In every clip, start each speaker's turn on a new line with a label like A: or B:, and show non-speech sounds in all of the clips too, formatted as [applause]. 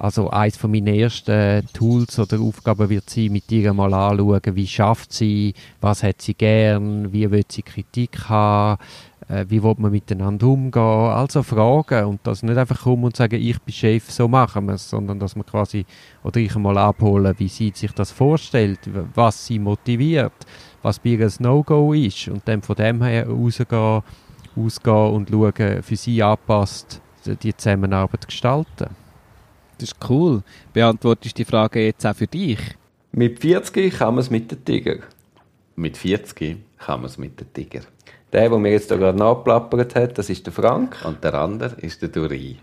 A: Also eines von meinen ersten Tools oder Aufgaben wird sein, mit ihr mal anschauen, wie schafft sie, was hat sie gern, wie will sie Kritik haben, äh, wie will man miteinander umgehen, also Fragen. Und das nicht einfach kommen und sagen, ich bin Chef, so machen wir es, sondern dass man quasi, oder ich mal abholen, wie sie sich das vorstellt, was sie motiviert, was bei ihr ein No-Go ist. Und dann von dem her rausgehen, ausgehen und schauen, für sie anpasst, die Zusammenarbeit gestalten.
B: Das ist cool. Beantwortest du die Frage jetzt auch für dich?
C: Mit 40 kann man es mit dem Tiger.
D: Mit 40 kann man es mit dem Tiger.
C: Der, der mir jetzt da gerade nachplappert hat, das ist der Frank.
D: Und der andere ist der Duri.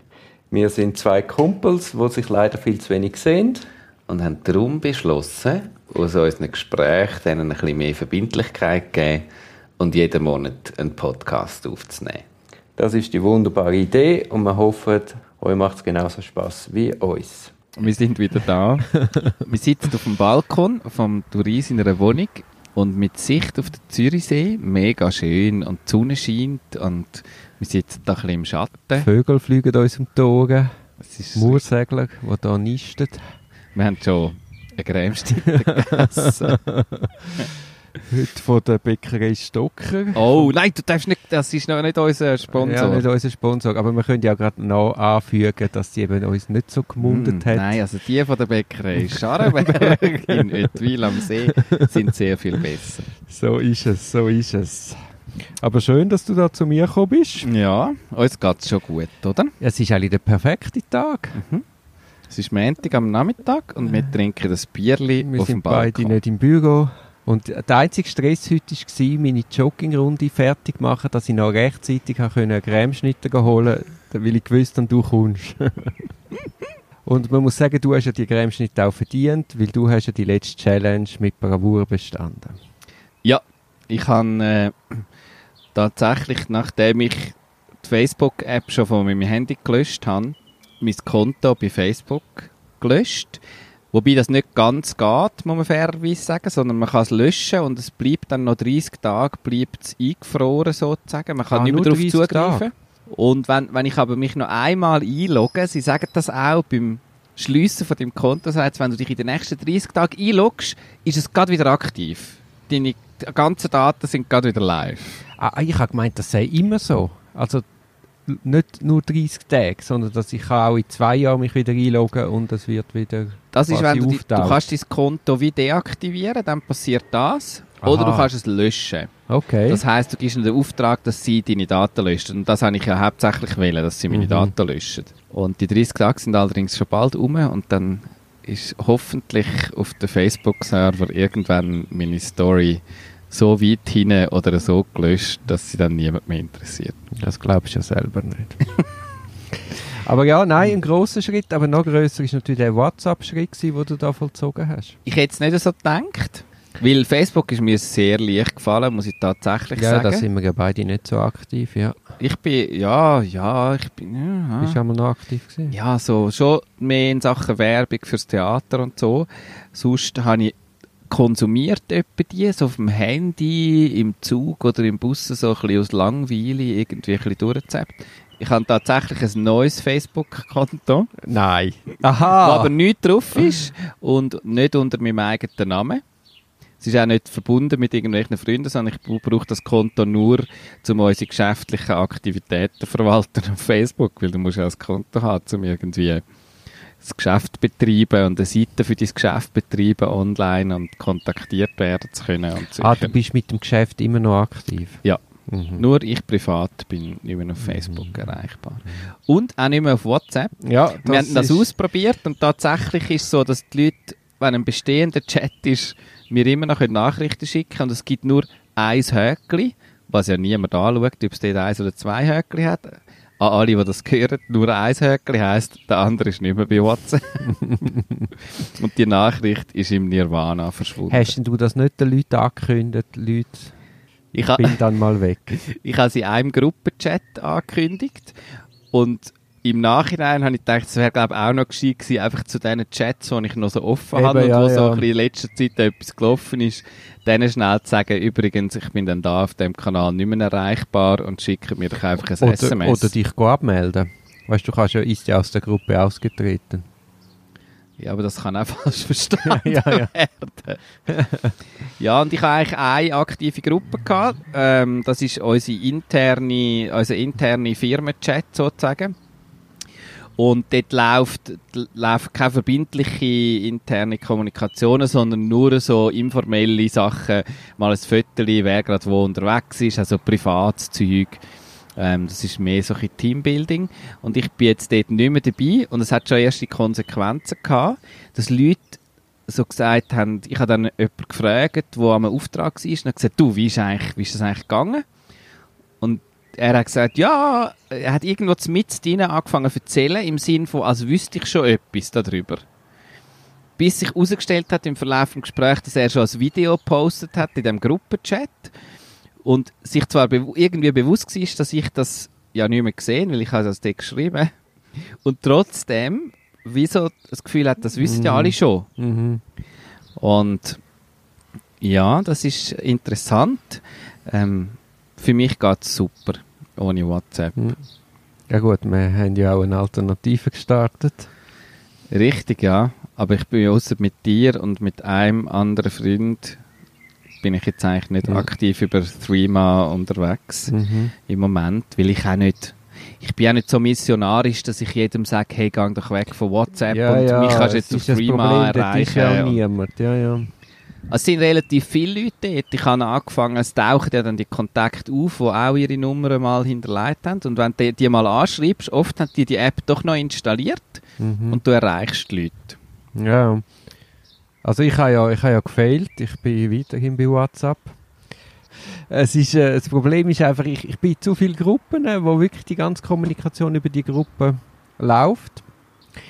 C: Wir sind zwei Kumpels, die sich leider viel zu wenig sehen.
D: Und haben darum beschlossen, aus unseren Gesprächen denen ein bisschen mehr Verbindlichkeit zu geben und jeden Monat einen Podcast aufzunehmen.
C: Das ist die wunderbare Idee und wir hoffen, euch macht es genauso Spaß wie uns.
B: Wir sind wieder da. [laughs] wir sitzen auf dem Balkon vom Touris in einer Wohnung und mit Sicht auf den Zürichsee, mega schön und die Sonne scheint und wir sitzen da ein bisschen im Schatten.
A: Vögel fliegen uns um die Augen. Es ist Moorsegler, die hier nisten.
B: Wir haben schon eine Cremestitte [laughs] gegessen. [laughs]
A: Heute von der Bäckerei Stocker.
B: Oh, nein, du darfst nicht, das ist noch nicht unser Sponsor.
A: Ja, nicht unser Sponsor, aber wir können ja gerade noch anfügen, dass sie eben uns nicht so gemundet mm, hat.
B: Nein, also die von der Bäckerei [laughs] Scharrenberg in Oetwil am See sind sehr viel besser.
A: So ist es, so ist es. Aber schön, dass du da zu mir gekommen bist.
B: Ja, uns geht es schon gut, oder?
A: Es ist eigentlich der perfekte Tag. Mhm.
B: Es ist Montag am Nachmittag und wir trinken das Bierli
A: wir
B: auf dem
A: Balkon. Wir sind beide nicht im Büro. Und der einzige Stress heute war, meine Joggingrunde fertig zu machen, dass ich noch rechtzeitig einen Cremeschnitter holen konnte, weil ich gewusst habe, du kommst. [laughs] Und man muss sagen, du hast ja die Cremeschnitte auch verdient, weil du hast ja die letzte Challenge mit Bravour bestanden.
B: Ja, ich habe äh, tatsächlich, nachdem ich die Facebook-App schon von meinem Handy gelöscht habe, mein Konto bei Facebook gelöscht Wobei das nicht ganz geht, muss man fairerweise sagen, sondern man kann es löschen und es bleibt dann noch 30 Tage bleibt es eingefroren sozusagen. Man kann ah, nicht mehr darauf zugreifen. Tage. Und wenn, wenn ich aber mich noch einmal einlogge, sie sagen das auch beim Schliessen von dem Konto, sagt wenn du dich in den nächsten 30 Tagen einloggst, ist es gerade wieder aktiv. Deine ganzen Daten sind gerade wieder live.
A: Ah, ich habe gemeint, das sei immer so. Also nicht nur 30 Tage, sondern dass ich auch in zwei Jahren mich wieder einloggen und es wird wieder
B: Das ist, wenn du, die, du kannst dein Konto wie deaktivieren, dann passiert das. Aha. Oder du kannst es löschen.
A: Okay.
B: Das heißt, du gibst ihnen den Auftrag, dass sie deine Daten löschen. Und das habe ich ja hauptsächlich wählen, dass sie meine mhm. Daten löschen. Und die 30 Tage sind allerdings schon bald um und dann ist hoffentlich auf dem Facebook-Server irgendwann meine Story so weit hin oder so gelöscht, dass sie dann niemand mehr interessiert.
A: Das glaubst du ja selber nicht. [laughs] aber ja, nein, ein großer Schritt, aber noch größer ist natürlich der WhatsApp-Schritt, den du da vollzogen hast.
B: Ich hätte es nicht so gedacht. Weil Facebook ist mir sehr leicht gefallen, muss ich tatsächlich
A: ja,
B: sagen.
A: Ja, da sind wir ja beide nicht so aktiv, ja.
B: Ich bin, ja, ja, ich bin, ja.
A: Bist du einmal noch aktiv gewesen?
B: Ja, so, schon mehr in Sachen Werbung fürs Theater und so. Sonst habe ich konsumiert etwa die, so auf dem Handy, im Zug oder im Bus so ein bisschen aus Langweile irgendwie ein bisschen durchgezappt. Ich habe tatsächlich ein neues Facebook-Konto.
A: Nein.
B: Aha. Wo aber nicht drauf ist und nicht unter meinem eigenen Namen. Es ist auch nicht verbunden mit irgendwelchen Freunden, sondern ich brauche das Konto nur, um unsere geschäftlichen Aktivitäten zu verwalten auf Facebook, weil du musst ja ein Konto haben, um irgendwie das Geschäft betreiben und eine Seite für dein Geschäft betreiben online und kontaktiert werden zu können. Und
A: ah, du bist mit dem Geschäft immer noch aktiv?
B: Ja. Mhm. Nur ich privat bin nicht mehr auf Facebook mhm. erreichbar. Und auch nicht mehr auf WhatsApp.
A: Ja,
B: Wir haben das ausprobiert und tatsächlich ist es so, dass die Leute, wenn ein bestehender Chat ist, mir immer noch Nachrichten schicken und es gibt nur ein Höckli, was ja niemand anschaut, ob es dort eins oder zwei Höckli hat an alle, die das hören, nur ein Höckli heisst, der andere ist nicht mehr bei WhatsApp. [laughs] und die Nachricht ist im Nirvana verschwunden.
A: Hast du das nicht den Leuten angekündigt, Leute? Ich bin dann mal weg. [laughs]
B: ich habe sie in einem Gruppenchat angekündigt und im Nachhinein habe ich gedacht, es wäre glaube auch noch gescheit gewesen, einfach zu diesen Chats, die ich noch so offen Eben, habe und ja, wo ja. so ein bisschen in letzter Zeit etwas gelaufen ist, denen schnell zu sagen, übrigens, ich bin dann da auf dem Kanal nicht mehr erreichbar und schicke mir doch einfach ein
A: oder,
B: SMS.
A: Oder dich abmelden. Weißt du, du kannst ja, ist ja aus der Gruppe ausgetreten.
B: Ja, aber das kann auch [laughs] falsch verstanden
A: Ja, ja.
B: werden. ja, und ich habe eigentlich eine aktive Gruppe gehabt. Ähm, das ist unsere interne, unser interne Firmenchat sozusagen. Und dort läuft, läuft keine verbindliche interne Kommunikation, sondern nur so informelle Sachen. Mal ein Foto, wer gerade wo unterwegs ist, also Privatzeug. Ähm, das ist mehr so ein Teambuilding. Und ich bin jetzt dort nicht mehr dabei. Und es hat schon erste Konsequenzen gehabt, dass Leute so gesagt haben, ich habe dann jemanden gefragt, der am Auftrag war, und gesagt, du, wie ist, eigentlich, wie ist das eigentlich gegangen? Er hat gesagt, ja, er hat irgendwo mit drin angefangen zu erzählen, im Sinn von, als wüsste ich schon etwas darüber. Bis sich herausgestellt hat im Verlauf des Gesprächs, dass er schon ein Video gepostet hat in dem Gruppenchat und sich zwar bew irgendwie bewusst war, dass ich das ja nicht mehr gesehen, weil ich habe das dort geschrieben und trotzdem wieso das Gefühl hat, das wissen ja
A: Mhm.
B: alle schon.
A: Mhm.
B: Und ja, das ist interessant. Ähm, für mich geht es super ohne WhatsApp.
A: Ja gut, wir haben ja auch eine Alternative gestartet.
B: Richtig, ja. Aber ich bin ja ausser mit dir und mit einem anderen Freund bin ich jetzt eigentlich nicht
A: Mhm.
B: aktiv über Threema unterwegs
A: Mhm.
B: im Moment, weil ich auch nicht ich bin auch nicht so missionarisch, dass ich jedem sage, hey, geh doch weg von WhatsApp und mich kannst du
A: es
B: jetzt auf Threema
A: ja
B: erreichen.
A: auch
B: Und-
A: niemand. Ja, ja.
B: Also Es sind relativ viele Leute dort. Ich habe angefangen, es tauchen ja dann die Kontakte auf, die auch ihre Nummern mal hinterlegt haben. Und wenn du die mal anschreibst, oft haben die die App doch noch installiert
A: Mhm.
B: und du erreichst die Leute.
A: Ja. Also ich habe ja, ich habe ja gefailt. Ich bin weiterhin bei WhatsApp. Es ist, äh, das Problem ist einfach, ich, ich bin in zu viele Gruppen, äh, wo wirklich die ganze Kommunikation über die Gruppe läuft.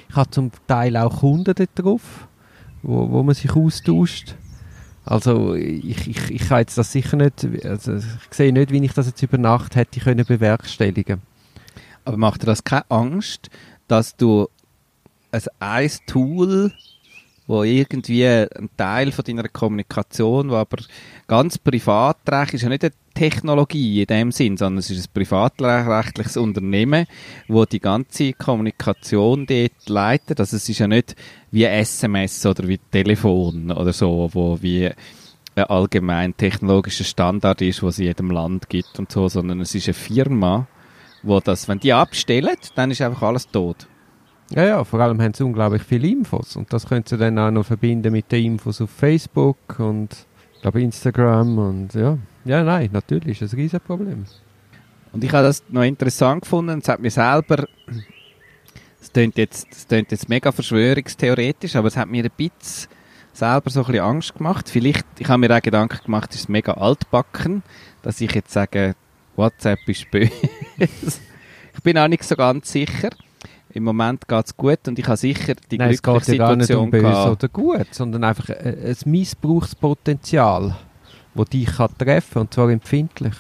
A: Ich habe zum Teil auch Kunden dort drauf, wo, wo man sich austauscht. Also ich, ich, ich kann jetzt das sicher nicht, also ich sehe nicht, wie ich das jetzt über Nacht hätte können bewerkstelligen.
B: Aber macht dir das keine Angst, dass du ein, ein Tool, wo irgendwie ein Teil von deiner Kommunikation, wo aber ganz privatrechtlich ist, ja nicht eine Technologie in dem Sinn, sondern es ist ein privatrechtliches Unternehmen, wo die ganze Kommunikation dort leitet. Also es ist ja nicht wie SMS oder wie Telefon oder so, wo wie ein allgemein technologischer Standard ist, was es in jedem Land gibt und so, sondern es ist eine Firma, wo das, wenn die abstellen, dann ist einfach alles tot.
A: Ja, ja, vor allem haben sie unglaublich viele Infos und das können sie dann auch noch verbinden mit den Infos auf Facebook und glaube Instagram und ja. Ja, nein, natürlich ist ein riesen Problem.
B: Und ich habe das noch interessant gefunden. Es hat mir selber, es klingt jetzt, klingt jetzt mega verschwörungstheoretisch, aber es hat mir ein bisschen selber so ein bisschen Angst gemacht. Vielleicht, ich habe mir auch Gedanken gemacht, ist es mega altbacken, dass ich jetzt sage, WhatsApp ist böse. [laughs] ich bin auch nicht so ganz sicher. Im Moment geht es gut und ich habe sicher die
A: nein, es
B: glückliche
A: geht ja gar nicht um böse oder gut, sondern einfach ein, ein Missbrauchspotenzial, das dich kann treffen und zwar empfindlich.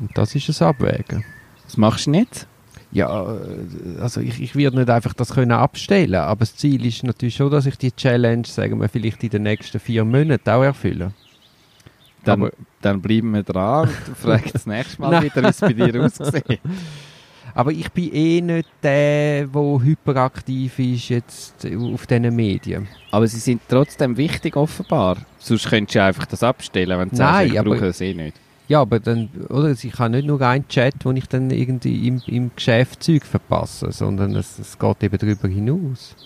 A: Und das ist ein Abwägen.
B: Das machst du nicht?
A: Ja, äh, also ich, ich werde nicht einfach das können abstellen, aber das Ziel ist natürlich schon, dass ich die Challenge, sagen wir, vielleicht in den nächsten vier Monaten auch erfülle.
B: Dann,
A: Aber-
B: dann bleiben wir dran und fragen das nächste Mal [laughs] wieder, wie es bei dir [laughs] aussieht.
A: Aber ich bin eh nicht der, der hyperaktiv ist jetzt auf diesen Medien.
B: Aber sie sind trotzdem wichtig offenbar. Sonst könntest du einfach das abstellen, wenn du
A: Nein,
B: sagst, ich brauche das eh nicht.
A: Ja, aber dann, oder? Ich habe nicht nur einen Chat, wo ich dann irgendwie im, im Geschäft Zeug verpasse, sondern es, es geht eben darüber hinaus.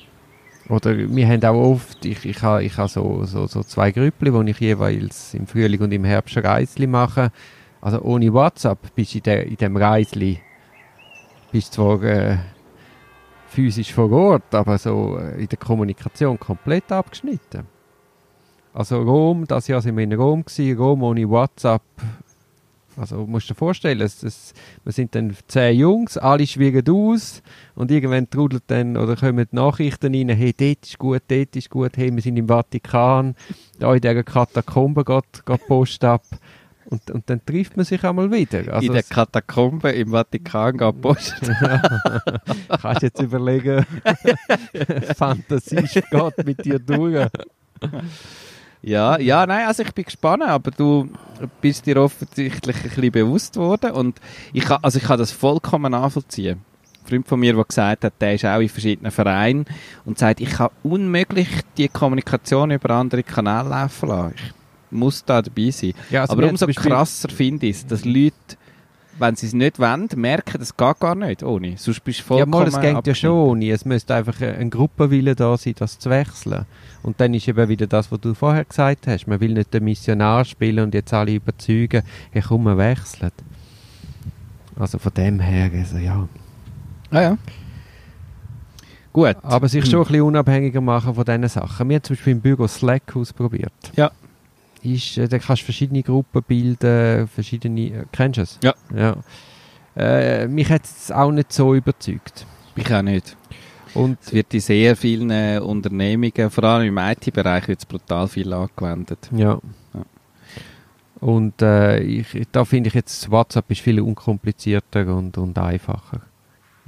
A: Oder wir haben auch oft, ich, ich habe ich habe so, so, so zwei Grüppli, wo ich jeweils im Frühling und im Herbst ein Reisli mache. Also ohne WhatsApp bist du in, der, in dem Reisli, bist zwar äh, physisch vor Ort, aber so äh, in der Kommunikation komplett abgeschnitten. Also Rom, das Jahr sind wir in Rom gewesen, Rom ohne WhatsApp. Also musst du dir vorstellen, es, es, wir sind dann zehn Jungs, alle schwiegen aus und irgendwann trudelt dann oder kommen die Nachrichten rein, hey, dort ist gut, dort ist gut, hey, wir sind im Vatikan, da in dieser Katakombe geht, geht Post ab. Und, und dann trifft man sich einmal wieder. Also
B: in der Katakombe im Vatikan Post. [laughs]
A: kannst jetzt überlegen, [laughs] Fantasie geht mit dir durch.
B: ja, ja, nein, also ich bin gespannt, aber du bist dir offensichtlich ein bisschen bewusst worden und ich kann, also ich kann das vollkommen nachvollziehen. Freund von mir, der gesagt hat, der ist auch in verschiedenen Vereinen und sagt, ich kann unmöglich die Kommunikation über andere Kanäle laufen lassen. Ich muss da dabei sein.
A: Ja, also
B: Aber umso krasser finde ich es, dass Leute, wenn sie es nicht wollen, merken, das geht gar nicht ohne. Sonst bist du
A: Ja,
B: vollkommen
A: mal, es geht ja schon. Es müsste einfach ein Gruppenwille da sein, das zu wechseln. Und dann ist eben wieder das, was du vorher gesagt hast. Man will nicht den Missionar spielen und jetzt alle überzeugen, hey, komm, wir wechseln. Also von dem her, also ja.
B: Ah, ja. Gut.
A: Aber sich schon [clears throat] ein bisschen unabhängiger machen von diesen Sachen. Wir haben zum Beispiel im Büro Slack ausprobiert.
B: Ja.
A: Ist, äh, da kannst du verschiedene Gruppen bilden, verschiedene... Äh, kennst du es?
B: Ja.
A: ja. Äh, mich hat es auch nicht so überzeugt.
B: Ich auch nicht.
A: Und
B: Es wird in sehr vielen äh, Unternehmungen, vor allem im IT-Bereich, wird brutal viel angewendet.
A: Ja.
B: Ja.
A: Und äh, ich, da finde ich jetzt, WhatsApp ist viel unkomplizierter und, und einfacher.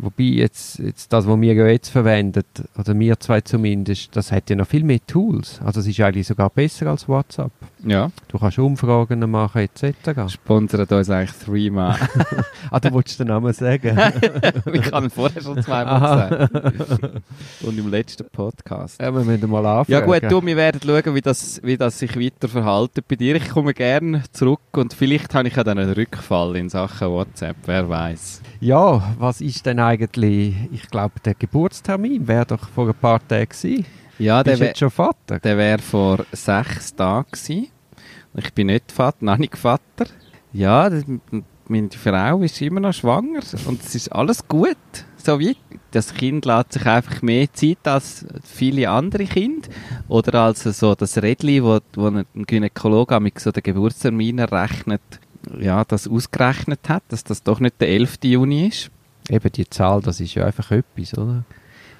A: Wobei jetzt, jetzt das, was wir ja jetzt verwenden, oder wir zwei zumindest, das hat ja noch viel mehr Tools. Also es ist eigentlich sogar besser als WhatsApp.
B: Ja.
A: Du kannst Umfragen machen etc.
B: Sponsert uns eigentlich Threema. [laughs]
A: ah, du wolltest den Namen sagen? [laughs]
B: ich habe ihn vorher schon zweimal gesagt. [laughs] Und im letzten Podcast.
A: ja, wir müssen mal anfangen.
B: Ja gut, du, wir werden schauen, wie das, wie das sich weiter verhalten bei dir. Ich komme gerne zurück und vielleicht habe ich ja dann einen Rückfall in Sachen WhatsApp, wer weiß.
A: Ja, was ist denn eigentlich, ich glaube, der Geburtstermin wäre doch vor ein paar Tagen gewesen.
B: Ja, der
A: Bist du
B: wär-
A: jetzt schon Vater?
B: Der wäre vor sechs Tagen gewesen. Ich bin nicht Vater, noch nicht Vater. Ja, meine Frau ist immer noch schwanger und es ist alles gut. So wie das Kind lässt sich einfach mehr Zeit als viele andere Kinder. Oder als so das Rädli, wo, wo ein Gynäkologe mit so den Geburtstermin errechnet, ja, das ausgerechnet hat, dass das doch nicht der 11. Juni ist.
A: Eben die Zahl, das ist ja einfach etwas, oder?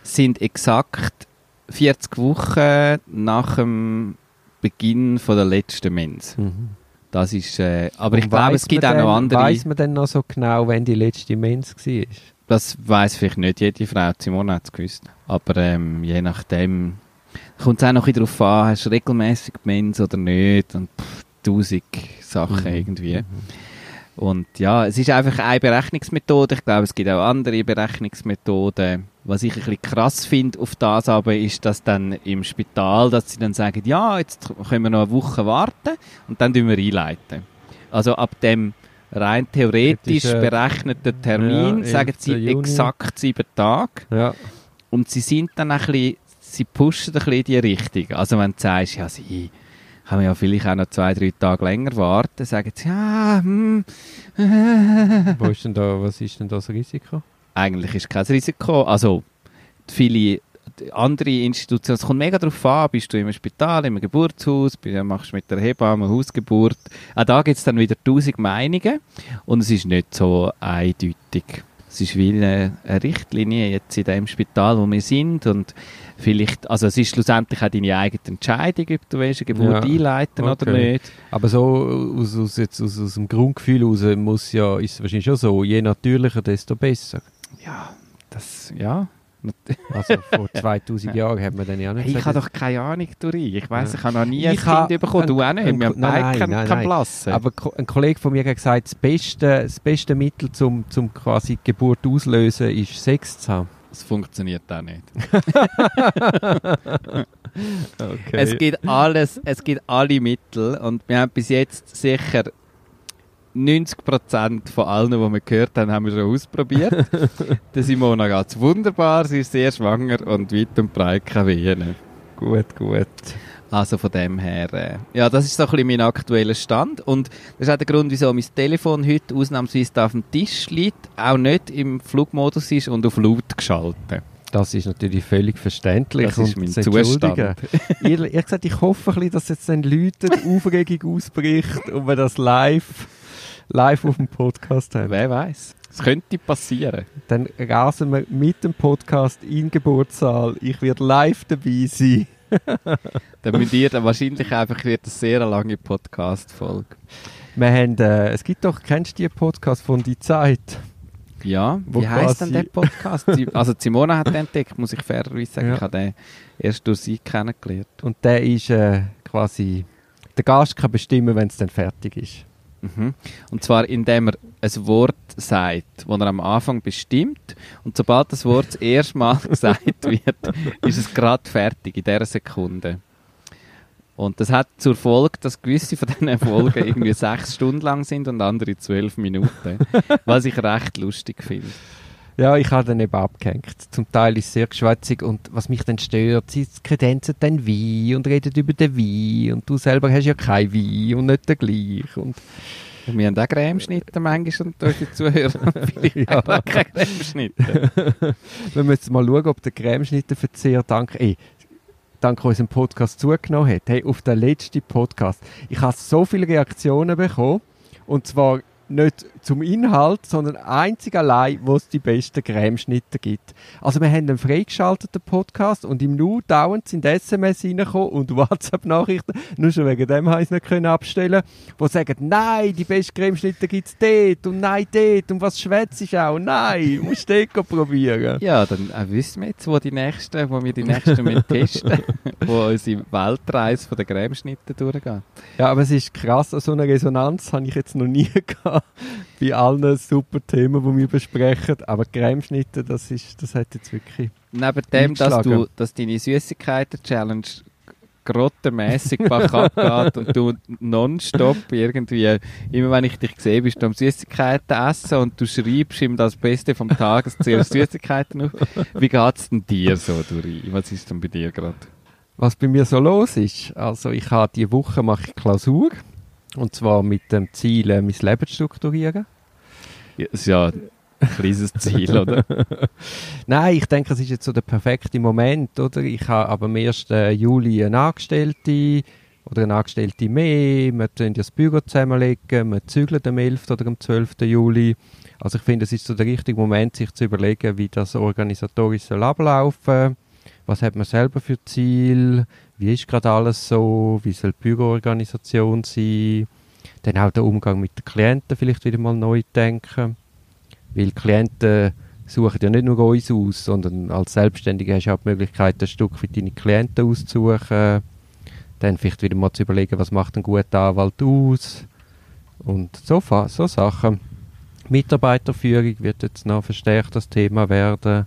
B: sind exakt 40 Wochen nach dem Beginn von der letzten Mens.
A: Mhm.
B: Das ist, äh, aber ich
A: Und
B: glaube,
A: weiss
B: es gibt auch noch andere.
A: Weiss man denn noch so genau, wenn die letzte Mens war?
B: Das weiß vielleicht nicht jede Frau. Simone hat es gewusst. Aber ähm, je nachdem kommt es auch noch ein darauf an, hast du regelmäßig Mens oder nicht und pff, tausend Sachen
A: Mhm.
B: irgendwie. Und ja, es ist einfach eine Berechnungsmethode. Ich glaube, es gibt auch andere Berechnungsmethoden. Was ich ein bisschen krass finde auf das aber, ist, dass dann im Spital, dass sie dann sagen, ja, jetzt können wir noch eine Woche warten und dann wir einleiten. Also ab dem rein theoretisch
A: äh,
B: berechneten Termin
A: ja,
B: sagen
A: 11.
B: sie
A: Juni.
B: exakt sieben Tage.
A: Ja.
B: Und sie sind dann ein bisschen, sie pushen ein bisschen in die Richtung. Also wenn du sagst, ja, sie kann ja vielleicht auch noch zwei, drei Tage länger warten, sagen sie, ja, hm,
A: Wo ist denn da, was ist denn da das Risiko?
B: eigentlich ist kein Risiko. Also viele andere Institutionen, es kommt mega darauf an, bist du im Spital, im Geburtshaus, machst du mit der Hebamme eine Hausgeburt. Auch da gibt es dann wieder tausend Meinungen und es ist nicht so eindeutig. Es ist wie eine, eine Richtlinie jetzt in dem Spital, wo wir sind und vielleicht, also es ist schlussendlich auch deine eigene Entscheidung, ob du willst, eine Geburt
A: Ja,
B: einleiten oder
A: okay.
B: nicht.
A: Aber so aus, aus, jetzt, aus, aus dem Grundgefühl heraus muss ja, ist es wahrscheinlich schon so, je natürlicher, desto besser.
B: Ja, das, ja.
A: Also vor [laughs] 2000 Jahren hat man dann ja nicht
B: Hey, ich habe doch keine Ahnung, Dori. Ich weiss,
A: Ja.
B: ich habe noch nie
A: Ich
B: ein
A: ha-
B: Kind bekommen. Du auch nicht. Wir haben
A: nein,
B: keinen
A: nein. Aber ein Kollege von mir hat gesagt, das beste, das beste Mittel zum, zum quasi die Geburt auslösen ist Sex zu haben.
B: Das funktioniert auch nicht. [laughs]
A: Okay.
B: Es gibt alles, es gibt alle Mittel und wir haben bis jetzt sicher 90% von allen, die wir gehört haben, haben wir schon ausprobiert. [laughs] der Simona geht es wunderbar, sie ist sehr schwanger und weit und breit keine Wehen.
A: gut, gut.
B: Also von dem her, äh, ja, das ist so ein bisschen mein aktueller Stand. Und das ist auch der Grund, wieso mein Telefon heute ausnahmsweise auf dem Tisch liegt, auch nicht im Flugmodus ist und auf laut geschaltet.
A: Das ist natürlich völlig verständlich.
B: Das ist mein. Zustand.
A: ich, ehrlich gesagt, ich hoffe ein bisschen, dass jetzt dann Leute die Aufregung ausbricht und wir das live, live auf dem Podcast haben.
B: Wer weiß? Es könnte passieren.
A: Dann rasen wir mit dem Podcast in den Geburtssaal. Ich werde live dabei sein.
B: Dann müsst ihr dann wahrscheinlich einfach wird eine sehr lange Podcast-Folge.
A: Wir haben, äh, es gibt doch, kennst du die Podcast von Die Zeit?
B: Ja,
A: Wo
B: wie heisst denn der Podcast? [laughs] Also Simona hat den entdeckt, muss ich fairerweise sagen.
A: Ja.
B: Ich habe den erst durch sie kennengelernt.
A: Und der ist äh, quasi, der Gast kann bestimmen, wenn es dann fertig ist.
B: Mhm. Und zwar, indem er ein Wort sagt, das er am Anfang bestimmt. Und sobald das Wort das erste Mal [laughs] gesagt wird, ist es gerade fertig, in dieser Sekunde. Und das hat zur Folge, dass gewisse von diesen Folgen irgendwie sechs Stunden lang sind und andere zwölf Minuten. Was ich recht lustig finde.
A: Ja, ich habe dann eben abgehängt. Zum Teil ist es sehr geschwätzig und was mich dann stört, sie kredenzen dann Wein und reden über den Wein und du selber hast ja kein Wein und nicht den gleich. Und
B: wir haben auch Cremeschnitte manchmal und unsere Zuhörer [laughs] vielleicht
A: Ja.
B: auch keine Cremeschnitte.
A: wenn [laughs] wir jetzt mal schauen, ob der Cremeschnittenverzehr dank, ey, dank unserem Podcast zugenommen hat. Hey, auf den letzten Podcast. Ich habe so viele Reaktionen bekommen. Und zwar nicht zum Inhalt, sondern einzig allein, wo es die besten Cremeschnitte gibt. Also wir haben einen freigeschalteten Podcast und im Nu dauernd sind SMS reingekommen und [laughs] WhatsApp-Nachrichten, nur schon wegen dem habe ich es nicht können abstellen wo sagen, nein, die besten Cremeschnitte gibt es dort und nein, dort und was schwätzt ist auch, nein, [laughs] musst du dort probieren.
B: Ja, dann äh, wissen wir jetzt, wo, die nächsten, wo wir die nächsten testen [laughs] wo unsere Weltreise von den Cremeschnitten durchgeht.
A: Ja, aber es ist krass, so eine Resonanz habe ich jetzt noch nie gehabt [laughs] bei allen super Themen, die wir besprechen. Aber Cremeschnitte, das, ist, das hat jetzt wirklich...
B: Neben dem, dass, du, dass deine Süßigkeiten-Challenge grottenmässig bach abgeht und du nonstop irgendwie, immer wenn ich dich sehe, bist du am Süßigkeiten essen und du schreibst ihm das Beste vom Tages zuerst Süßigkeiten auf. Wie geht's denn dir so, Duri? Was ist denn bei dir gerade?
A: Was bei mir so los ist, also ich habe diese Woche mache ich Klausur und zwar mit dem Ziel, äh, mein Leben zu strukturieren.
B: Ja, ist ja ein kleines [laughs] Ziel, oder?
A: Nein, ich denke, es ist jetzt so der perfekte Moment, oder? Ich habe aber am 1. Juli eine Angestellte oder eine Angestellte mehr, wir tun das Büro zusammenlegen, wir zügeln am 11. oder am 12. Juli. Also ich finde, es ist so der richtige Moment, sich zu überlegen, wie das organisatorisch soll ablaufen was hat man selber für Ziel, wie ist gerade alles so, wie soll die Büroorganisation sein, dann auch der Umgang mit den Klienten vielleicht wieder mal neu denken. Weil Klienten suchen ja nicht nur uns aus, sondern als Selbstständiger hast du auch die Möglichkeit, ein Stück für deine Klienten auszusuchen. Dann vielleicht wieder mal zu überlegen, was macht ein guter Anwalt aus. Und so, so Sachen. Mitarbeiterführung wird jetzt noch verstärkt das Thema werden.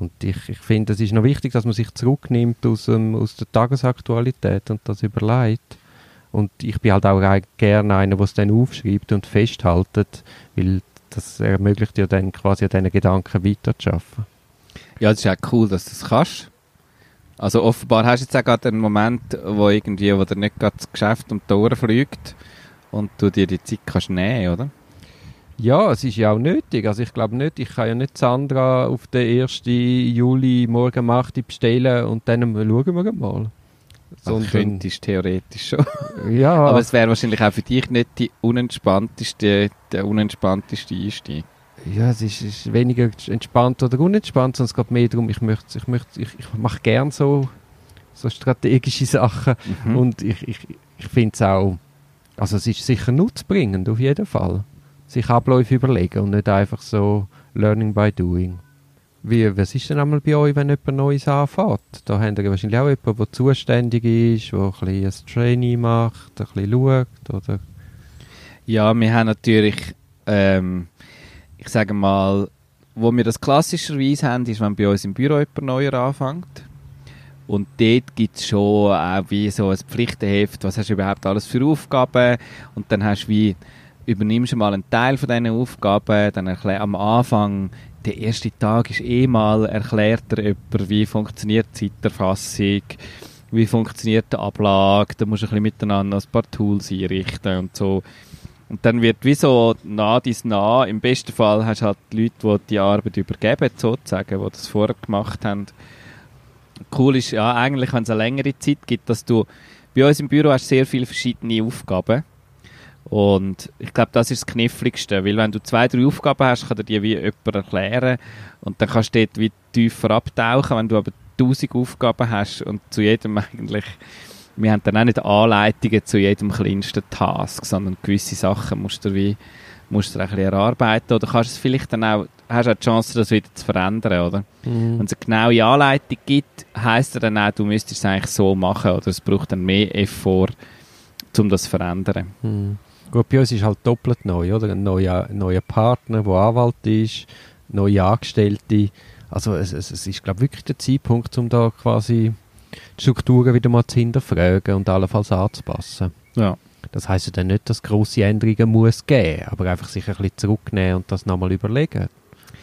A: Und ich, ich finde, es ist noch wichtig, dass man sich zurücknimmt aus, dem, aus der Tagesaktualität und das überlegt. Und ich bin halt auch gerne einer, der es dann aufschreibt und festhaltet, weil das ermöglicht dir dann quasi an diesen Gedanken weiterzuschaffen.
B: Ja, es ist auch cool, dass du das kannst. Also offenbar hast du jetzt auch gerade einen Moment, wo irgendwie, wo dir nicht gerade das Geschäft um die Ohren fliegt und du dir die Zeit kannst nehmen, oder?
A: Ja, es ist ja auch nötig. Also ich glaube nicht, ich kann ja nicht Sandra auf den 1. Juli morgen um 8 Uhr bestellen und dann schauen wir mal.
B: Also könntest theoretisch schon.
A: ja, [laughs]
B: Aber es wäre wahrscheinlich auch für dich nicht die unentspannteste, der unentspannteste Einstieg.
A: Ja, es ist, ist weniger entspannt oder unentspannt, sondern es geht mehr darum, ich möchte, ich möchte, ich, ich mache gern so, so strategische Sachen
B: Mhm.
A: und ich, ich, ich finde es auch, also es ist sicher nutzbringend auf jeden Fall, sich Abläufe überlegen und nicht einfach so Learning by Doing. Wie, was ist denn einmal bei euch, wenn jemand Neues anfängt? Da habt ihr wahrscheinlich auch jemanden, der zuständig ist, der ein ein Trainee macht, ein bisschen schaut, oder?
B: Ja, wir haben natürlich, ähm, ich sage mal, wo wir das klassischerweise haben, ist, wenn bei uns im Büro jemand neuer anfängt. Und dort gibt es schon auch wie so ein Pflichtenheft, was hast du überhaupt alles für Aufgaben. Und dann hast du wie, übernimmst du mal einen Teil von diesen Aufgaben, dann erklär am Anfang, der erste Tag ist eh mal, erklärt dir jemand, wie funktioniert die Zeiterfassung, wie funktioniert die Ablage, da musst du ein bisschen miteinander ein paar Tools einrichten und so. Und dann wird wie so nah dies nah, im besten Fall hast du halt die Leute, die die Arbeit übergeben, sozusagen, die das vorher gemacht haben. Cool ist ja eigentlich, wenn es eine längere Zeit gibt, dass du, bei uns im Büro hast du sehr viele verschiedene Aufgaben. Und ich glaube, das ist das Kniffligste, weil wenn du zwei, drei Aufgaben hast, kann dir die wie jemand erklären und dann kannst du dort wie tiefer abtauchen, wenn du aber tausend Aufgaben hast und zu jedem [laughs] eigentlich, wir haben dann auch nicht Anleitungen zu jedem kleinsten Task, sondern gewisse Sachen musst du wie, musst du ein bisschen erarbeiten oder kannst es vielleicht dann auch, hast auch die Chance, das wieder zu verändern, oder? Wenn es eine genaue Anleitung gibt, heisst das dann auch, du müsstest es eigentlich so machen oder es braucht dann mehr Effort, um das zu verändern.
A: Hm. Gut, bei uns ist halt doppelt neu, oder? Ein neuer, neuer Partner, der Anwalt ist, neue Angestellte. Also es, es, es ist, glaube ich, wirklich der Zeitpunkt, um da quasi die Strukturen wieder mal zu hinterfragen und allenfalls anzupassen.
B: Ja.
A: Das heisst ja dann nicht, dass grosse Änderungen muss geben, aber einfach sich ein bisschen zurücknehmen und das nochmal überlegen.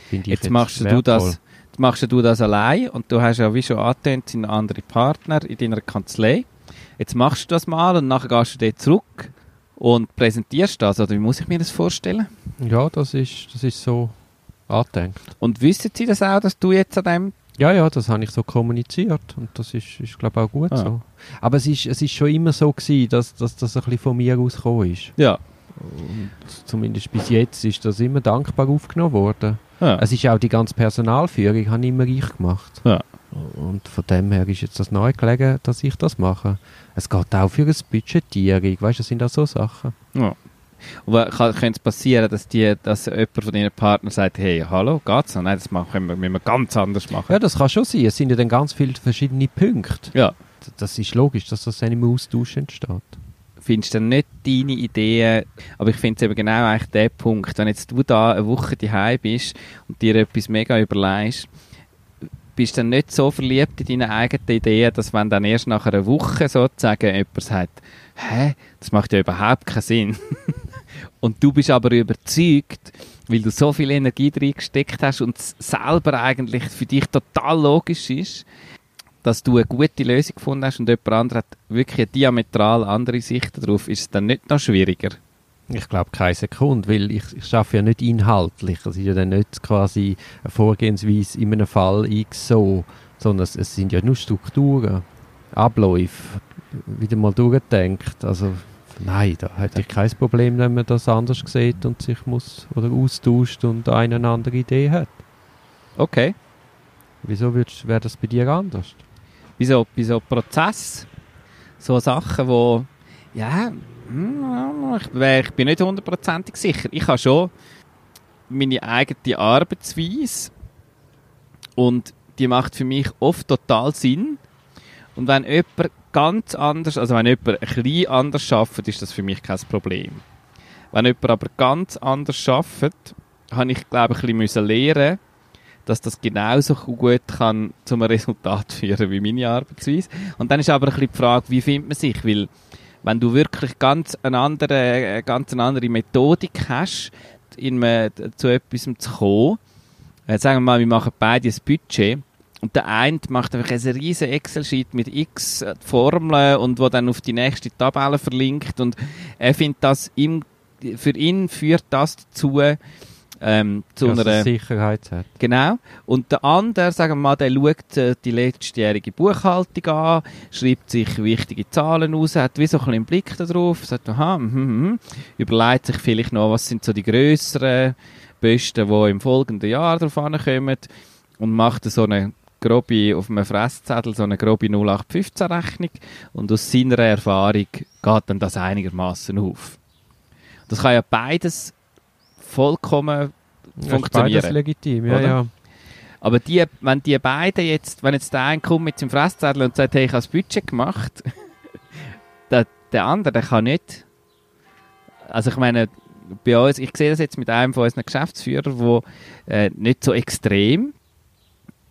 A: Finde ich
B: Jetzt, machst du das, jetzt machst du das allein und du hast ja wie schon angetönt, sind andere Partner in deiner Kanzlei. Jetzt machst du das mal und nachher gehst du dort zurück und präsentierst das, oder wie muss ich mir das vorstellen?
A: Ja, das ist, das ist so angedenkt.
B: Und wissen sie das auch, dass du jetzt an dem...
A: Ja, ja, das habe ich so kommuniziert und das ist, ist glaube ich, auch gut
B: Ah.
A: so. Aber es ist, es ist schon immer so gewesen, dass, dass das ein bisschen von mir ausgekommen ist.
B: Ja.
A: Und zumindest bis jetzt ist das immer dankbar aufgenommen worden.
B: ja.
A: Es ist auch die ganze Personalführung, habe immer ich gemacht.
B: Ja.
A: Und von dem her ist jetzt das neu gelegen, dass ich das mache. Es geht auch für eine Budgetierung, weißt du, das sind auch so Sachen.
B: Ja. Kann- könnte es passieren, dass, die, dass jemand von deinen Partnern sagt, hey, hallo, geht's noch? Nein, das machen wir, müssen wir ganz anders machen.
A: Ja, das kann schon sein. Es sind ja dann ganz viele verschiedene Punkte.
B: Ja.
A: Das ist logisch, dass das dann im Austausch entsteht.
B: Findest du dann nicht deine Ideen, aber ich finde es eben genau eigentlich der Punkt, wenn jetzt du da eine Woche daheim bist und dir etwas mega überlegst, bist du dann nicht so verliebt in deine eigenen Ideen, dass wenn dann erst nach einer Woche sozusagen jemand sagt, hä, das macht ja überhaupt keinen Sinn. [laughs] und du bist aber überzeugt, weil du so viel Energie drin gesteckt hast und es selber eigentlich für dich total logisch ist, dass du eine gute Lösung gefunden hast und jemand anderes hat wirklich eine diametral andere Sicht darauf, ist es dann nicht noch schwieriger?
A: Ich glaube keine Sekunde, weil ich, ich arbeite ja nicht inhaltlich. Es ist ja dann nicht quasi eine Vorgehensweise in einem Fall X so, sondern es, es sind ja nur Strukturen, Abläufe, wieder mal durchgedenkt. Also nein, da hätte ich kein Problem, wenn man das anders sieht und sich muss oder austauscht und eine andere Idee hat.
B: Okay.
A: Wieso wäre das bei dir anders?
B: Bei so, bei so Prozess, so Sachen, wo, ja, ich, wär- ich bin nicht hundertprozentig sicher. Ich habe schon meine eigene Arbeitsweise und die macht für mich oft total Sinn. Und wenn jemand ganz anders, also wenn jemand ein bisschen anders arbeitet, ist das für mich kein Problem. Wenn jemand aber ganz anders arbeitet, habe ich, glaube ich, ein bisschen lernen dass das genauso gut kann zum Resultat [laughs] führen wie meine Arbeitsweise. Und dann ist aber ein bisschen die Frage, wie findet man sich? Weil, wenn du wirklich ganz eine andere, äh, ganz eine andere Methodik hast, in einem, zu etwas zu kommen, äh, sagen wir mal, wir machen beide ein Budget, und der eine macht einfach einen riesen Excel-Sheet mit x Formeln und wo dann auf die nächste Tabelle verlinkt und er findet das ihm, für ihn führt das dazu, ähm, zu
A: Dass
B: einer
A: Sicherheit hat.
B: Genau. Und der andere, sagen wir mal, der schaut äh, die letztjährige Buchhaltung an, schreibt sich wichtige Zahlen aus, hat wie so ein bisschen einen Blick darauf, sagt, aha, mhm, mhm, überlegt sich vielleicht noch, was sind so die grösseren Posten, die im folgenden Jahr darauf ankommen und macht so eine grobe, auf einem Fresszettel so eine grobe 0815-Rechnung und aus seiner Erfahrung geht dann das einigermaßen auf. Das kann ja beides vollkommen
A: Ja,
B: funktionieren.
A: Beides legitim, ja,
B: Oder?
A: ja.
B: Aber die, wenn die beiden jetzt, wenn jetzt der eine kommt mit seinem Fresszettel und sagt, hey, ich habe das Budget gemacht, [laughs] der, der andere, der kann nicht. Also ich meine, bei uns, ich sehe das jetzt mit einem von unseren Geschäftsführern, wo äh, nicht so extrem,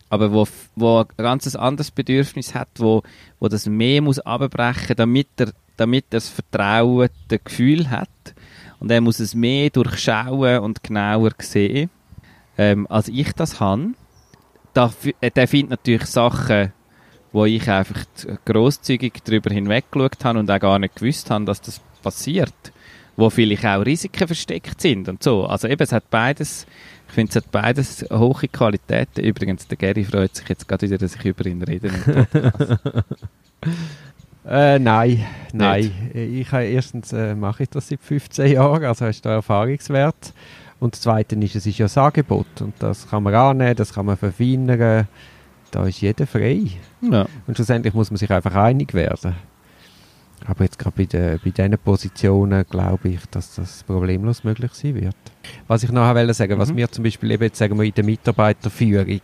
B: aber wo, wo ein ganz anderes Bedürfnis hat, wo, wo das mehr muss abbrechen, damit er, damit er das Vertrauen, das Gefühl hat. Und er muss es mehr durchschauen und genauer sehen, ähm, als ich das habe. Äh, der findet natürlich Sachen, wo ich einfach grosszügig darüber hinweggeschaut habe und auch gar nicht gewusst habe, dass das passiert. Wo vielleicht auch Risiken versteckt sind und so. Also eben, es hat beides, ich finde, es hat beides hohe Qualitäten. Übrigens, der Gary freut sich jetzt gerade wieder, dass ich über ihn rede. [laughs]
A: Äh, nein, nein. Ich, habe- erstens äh, mache ich das seit 15 Jahren, also hast du da Erfahrungswert. Und zweitens ist es ist ja das Angebot und das kann man annehmen, das kann man verfeinern. Da ist jeder frei.
B: ja.
A: Und schlussendlich muss man sich einfach einig werden. Aber jetzt gerade bei, den, bei diesen Positionen glaube ich, dass das problemlos möglich sein wird. Was ich noch wollte sagen, was
B: Mhm.
A: wir zum Beispiel eben jetzt sagen wir in der Mitarbeiterführung,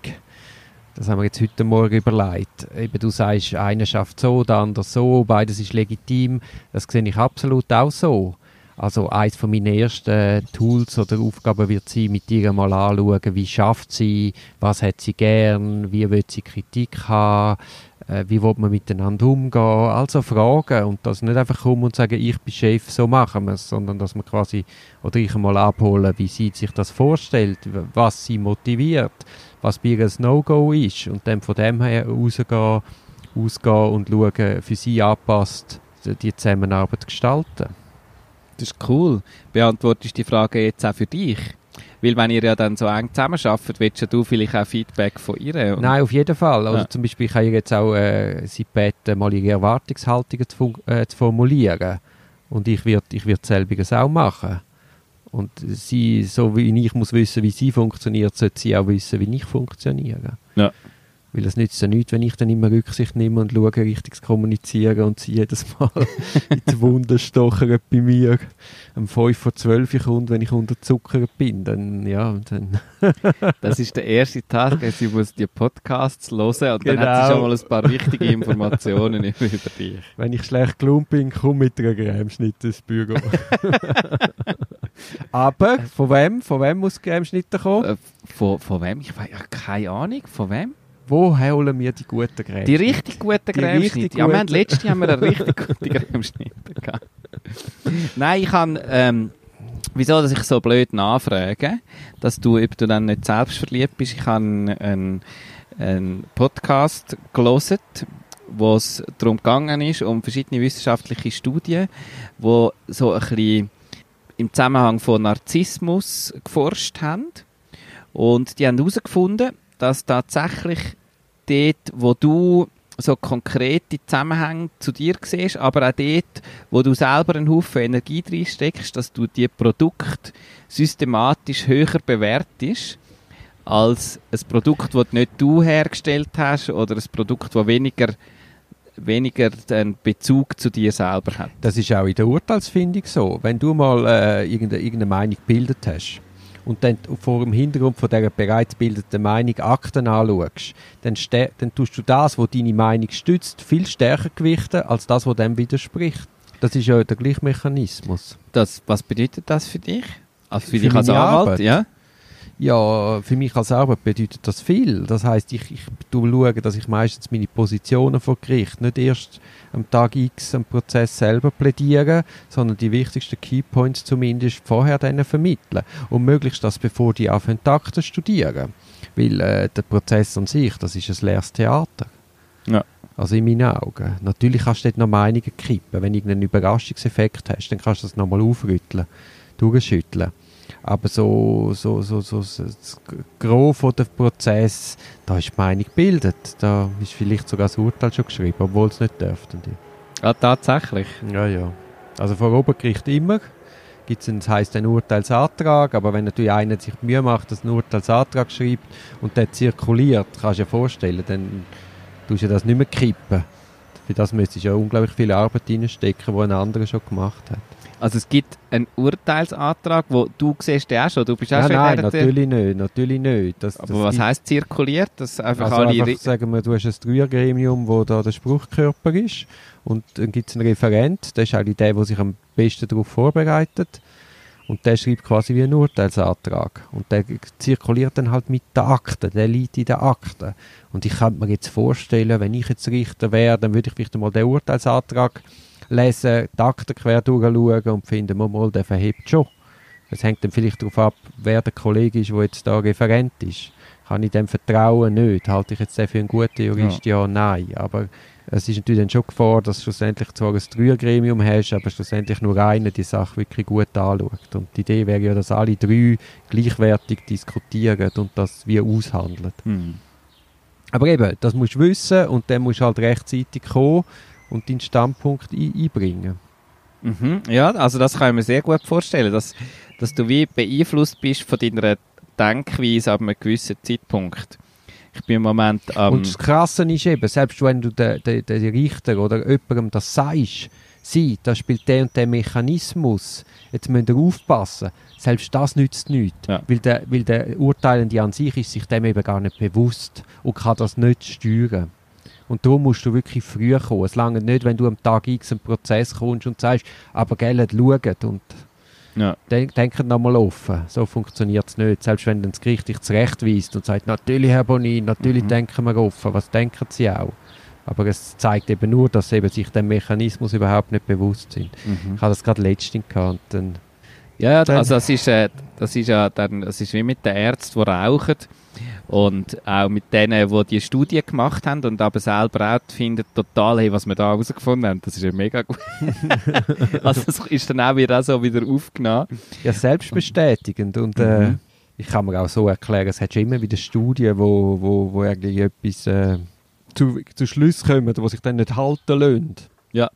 A: das haben wir jetzt heute Morgen überlegt. Eben du sagst, einer schafft so, der andere so, beides ist legitim. Das sehe ich absolut auch so. Also eines von meinen ersten Tools oder Aufgaben wird sein, mit ihr mal anschauen, wie schafft sie, was hat sie gern, wie will sie Kritik haben, äh, wie will man miteinander umgehen, also Fragen. Und das nicht einfach kommen und sagen, ich bin Chef, so machen wir es, sondern dass man quasi, oder ich mal abholen, wie sie sich das vorstellt, was sie motiviert, was bei ihr ein No-Go ist und dann von dem her rausgehen, ausgehen und schauen, für sie anpasst, die Zusammenarbeit gestalten.
B: Das ist cool. Beantwortest die Frage jetzt auch für dich? Weil wenn ihr ja dann so eng zusammenarbeitet, willst ja du vielleicht auch Feedback von ihr?
A: Nein, auf jeden Fall. Also
B: Ja.
A: zum Beispiel, ich habe ihr jetzt auch äh, sie gebeten, mal ihre Erwartungshaltungen zu, äh, zu formulieren. Und ich werde ich werd selbiges auch machen. Und sie, so wie ich muss wissen, wie sie funktioniert, sollte sie auch wissen, wie ich funktioniere.
B: Ja.
A: Weil es nützt ja nichts, wenn ich dann immer Rücksicht nehme und schaue, richtig zu kommunizieren und sie jedes Mal [laughs] in die Wunde stochert [laughs] bei mir. Um 5 vor 12 kommt, wenn ich unterzuckert bin. Dann, ja, dann... [laughs]
B: Das ist der erste Tag, sie muss die Podcasts hören und dann hat
A: Genau.
B: sie schon mal ein paar wichtige Informationen über dich.
A: Wenn ich schlecht gelaunt bin, komm mit einer Cremeschnitte ins Büro. Aber von wem? Von wem muss Cremeschnitte kommen?
B: Äh, von, von wem? Ich weiß ja keine Ahnung. Von wem?
A: Woher holen wir die guten Cremeschnitte?
B: Die richtig guten Cremeschnitte.
A: richtig
B: Ja, wir haben letztes Jahr haben wir eine richtig [laughs] gute Cremeschnitte gehabt. Nein, ich kann, ähm, wieso, dass ich so blöd nachfrage, dass du, ob du dann nicht selbst verliebt bist. Ich habe einen, einen Podcast gelesen, wo es darum gegangen ist, um verschiedene wissenschaftliche Studien, wo so ein bisschen im Zusammenhang von Narzissmus geforscht haben. Und die haben herausgefunden, dass tatsächlich dort, wo du so konkrete Zusammenhänge zu dir siehst, aber auch dort, wo du selber einen Haufen Energie reinsteckst, dass du die Produkte systematisch höher bewertest als ein Produkt, das nicht du hergestellt hast oder ein Produkt, das weniger, weniger einen Bezug zu dir selber hat.
A: Das ist auch in der Urteilsfindung so. Wenn du mal äh, irgendeine, irgendeine Meinung gebildet hast und dann vor dem Hintergrund von dieser bereits gebildeten Meinung Akten anschaust, dann, dann tust du das, was deine Meinung stützt, viel stärker gewichten, als das, was dem widerspricht. Das ist ja der gleiche Mechanismus.
B: Das, was bedeutet das für dich? Also für,
A: Für
B: dich als Anwalt,
A: Arbeit?
B: ja?
A: Ja, für mich als Arbeit bedeutet das viel. Das heißt, ich, ich schaue, dass ich meistens meine Positionen vor Gericht nicht erst am Tag X am Prozess selber plädiere, sondern die wichtigsten Keypoints zumindest vorher denen vermitteln. Und möglichst das, bevor die anfangen, die Akten studieren. Weil äh, der Prozess an sich, das ist ein leeres Theater.
B: Ja.
A: Also in meinen Augen. Natürlich kannst du dort noch Meinungen kippen. Wenn du irgendeinen Überraschungseffekt hast, dann kannst du das nochmal aufrütteln, durchschütteln. Aber so, so, so, so, so das Gros von dem Prozess, da ist die Meinung gebildet. Da ist vielleicht sogar das Urteil schon geschrieben, obwohl es nicht dürften.
B: Ah, tatsächlich.
A: Ja, ja. Also vor Obergericht immer gibt es, das heisst ein Urteilsantrag, aber wenn natürlich einer sich Mühe macht, dass ein Urteilsantrag schreibt und der zirkuliert, kannst du dir vorstellen, dann tust du das nicht mehr kippen. Für das müsstest du ja unglaublich viel Arbeit reinstecken, die ein anderer schon gemacht hat.
B: Also es gibt einen Urteilsantrag, wo du siehst den auch schon, du bist auch
A: Nein,
B: schon in
A: nein, natürlich nicht, natürlich nicht. Das,
B: Aber
A: das
B: was
A: gibt-
B: heisst zirkuliert? Dass einfach
A: Also
B: alle...
A: einfach sagen wir, du hast ein Dreiergremium, wo da der Spruchkörper ist und dann gibt es einen Referent, der ist eigentlich der, der sich am besten darauf vorbereitet und der schreibt quasi wie einen Urteilsantrag und der zirkuliert dann halt mit den Akten, der liegt in den Akten und ich könnte mir jetzt vorstellen, wenn ich jetzt Richter wäre, dann würde ich vielleicht mal den Urteilsantrag lesen, die Akten quer durchschauen und finden, mal, mal, der verhebt schon. Es hängt dann vielleicht darauf ab, wer der Kollege ist, der jetzt da Referent ist. Kann ich dem vertrauen? Nicht. Halte ich jetzt den für einen guten Jurist? Ja, nein. Aber es ist natürlich dann schon Gefahr, dass du schlussendlich zwar ein Dreiergremium hast, aber schlussendlich nur einer die Sache wirklich gut anschaut. Und die Idee wäre ja, dass alle drei gleichwertig diskutieren und das wie aushandeln.
B: Hm.
A: Aber eben, das musst du wissen und dann musst du halt rechtzeitig kommen und deinen Standpunkt ein einbringen.
B: Mhm. Ja, also das kann ich mir sehr gut vorstellen, dass, dass du wie beeinflusst bist von deiner Denkweise ab einem gewissen Zeitpunkt. Ich bin im Moment am...
A: Und das Krasse ist eben, selbst wenn du den de, de Richter oder jemandem das sagst, sie, da spielt der und der Mechanismus, jetzt müsst ihr aufpassen, selbst das nützt nichts.
B: Ja.
A: Weil, der, weil der Urteilende an sich ist sich dem eben gar nicht bewusst und kann das nicht steuern. Und darum musst du wirklich früh kommen. Es lange nicht, wenn du am Tag X einen Prozess kommst und sagst, aber gell, schaut und
B: Ja.
A: denk, denkt nochmal offen. So funktioniert es nicht. Selbst wenn dann das Gericht dich zurechtweist und sagt, natürlich, Herr Bonin, natürlich
B: Mhm.
A: denken wir offen. Was denken sie auch? Aber es zeigt eben nur, dass sie eben sich dem Mechanismus überhaupt nicht bewusst sind.
B: Mhm.
A: Ich hatte das gerade letztens gehabt dann
B: Ja, also das ist, äh, das ist ja dann, das ist wie mit den Ärzten, die rauchen und auch mit denen, die die Studie gemacht haben und aber selber auch finden, total, hey, was wir da herausgefunden haben, das ist ja mega gut. [laughs] also das ist dann auch wieder, auch so wieder aufgenommen.
A: Ja, selbstbestätigend. Und äh,
B: Mhm.
A: ich kann mir auch so erklären, es hat schon immer wieder Studien, wo, wo, wo eigentlich etwas äh, zu, zu Schluss kommen, die sich dann nicht halten lassen.
B: Ja.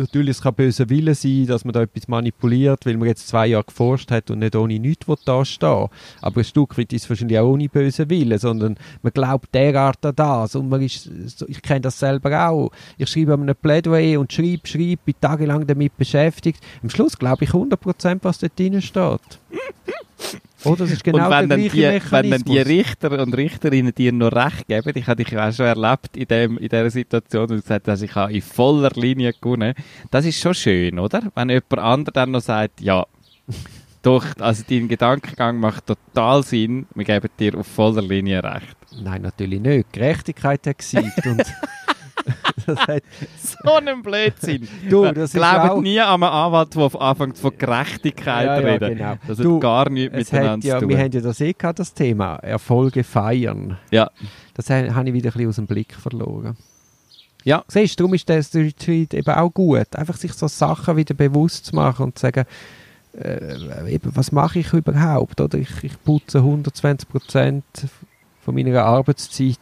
A: Natürlich, es kann böser Wille sein, dass man da etwas manipuliert, weil man jetzt zwei Jahre geforscht hat und nicht ohne nichts da stehen Aber ein Stück weit ist es wahrscheinlich auch ohne bösen Wille, sondern man glaubt derart an das. Und man ist, ich kenne das selber auch. Ich schreibe einem Plädoyer und schreibe, schreibe, bin tagelang damit beschäftigt. Am Schluss glaube ich 100%, was dort drin steht. [laughs] Oh, das ist genau
B: und wenn
A: der
B: dann, die, wenn
A: Mechanismus.
B: dann die Richter und Richterinnen dir noch recht geben, ich habe dich auch schon erlebt in, dem, in dieser Situation, du gesagt hast, ich in voller Linie gewonnen, das ist schon schön, oder? Wenn jemand anderes dann noch sagt, ja, doch, also dein Gedankengang macht total Sinn, wir geben dir auf voller Linie recht.
A: Nein, natürlich nicht. Gerechtigkeit hat gesiegt. und [laughs] [laughs] das hat, [laughs]
B: So ein Blödsinn.
A: du, das
B: Glaubt
A: auch,
B: nie an einen Anwalt, der anfängt von Gerechtigkeit
A: Ja,
B: zu
A: ja, genau.
B: Das hat
A: Du,
B: gar nichts miteinander
A: hat ja,
B: zu
A: wir
B: tun.
A: haben ja das eh gehabt, das Thema. Erfolge feiern.
B: Ja.
A: Das ha- habe ich wieder ein bisschen aus dem Blick verloren.
B: Ja.
A: Siehst du, darum ist das Retreat eben auch gut. Einfach sich so Sachen wieder bewusst zu machen und zu sagen, äh, eben, was mache ich überhaupt? Oder ich, ich putze 120 Prozent von meiner Arbeitszeit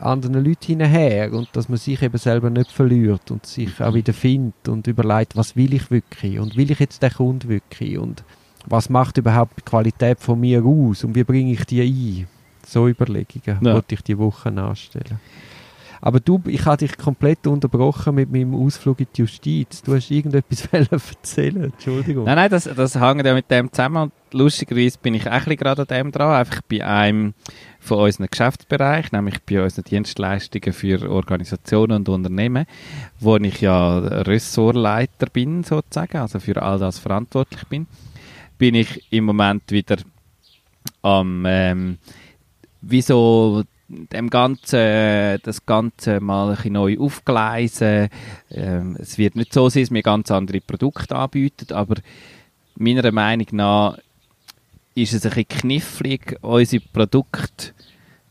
A: anderen Leuten hinterher und dass man sich eben selber nicht verliert und sich auch wieder findet und überlegt, was will ich wirklich und will ich jetzt den Kunden wirklich und was macht überhaupt die Qualität von mir aus und wie bringe ich die ein? So Überlegungen
B: Ja.
A: wollte ich die Woche anstellen. Aber du, ich habe dich komplett unterbrochen mit meinem Ausflug in die Justiz. Du hast irgendetwas [laughs] erzählen, Entschuldigung.
B: Nein, nein, das, das hängt ja mit dem zusammen. Und lustigerweise bin ich auch gerade an dem dran. Einfach bei einem von unseren Geschäftsbereichen, nämlich bei unseren Dienstleistungen für Organisationen und Unternehmen, wo ich ja Ressortleiter bin, sozusagen, also für all das verantwortlich bin, bin ich im Moment wieder am, ähm, wie so dem Ganzen, das Ganze mal ein bisschen neu aufgleisen. Ähm, es wird nicht so sein, dass wir ganz andere Produkte anbieten, aber meiner Meinung nach ist es ein bisschen knifflig, unsere Produkte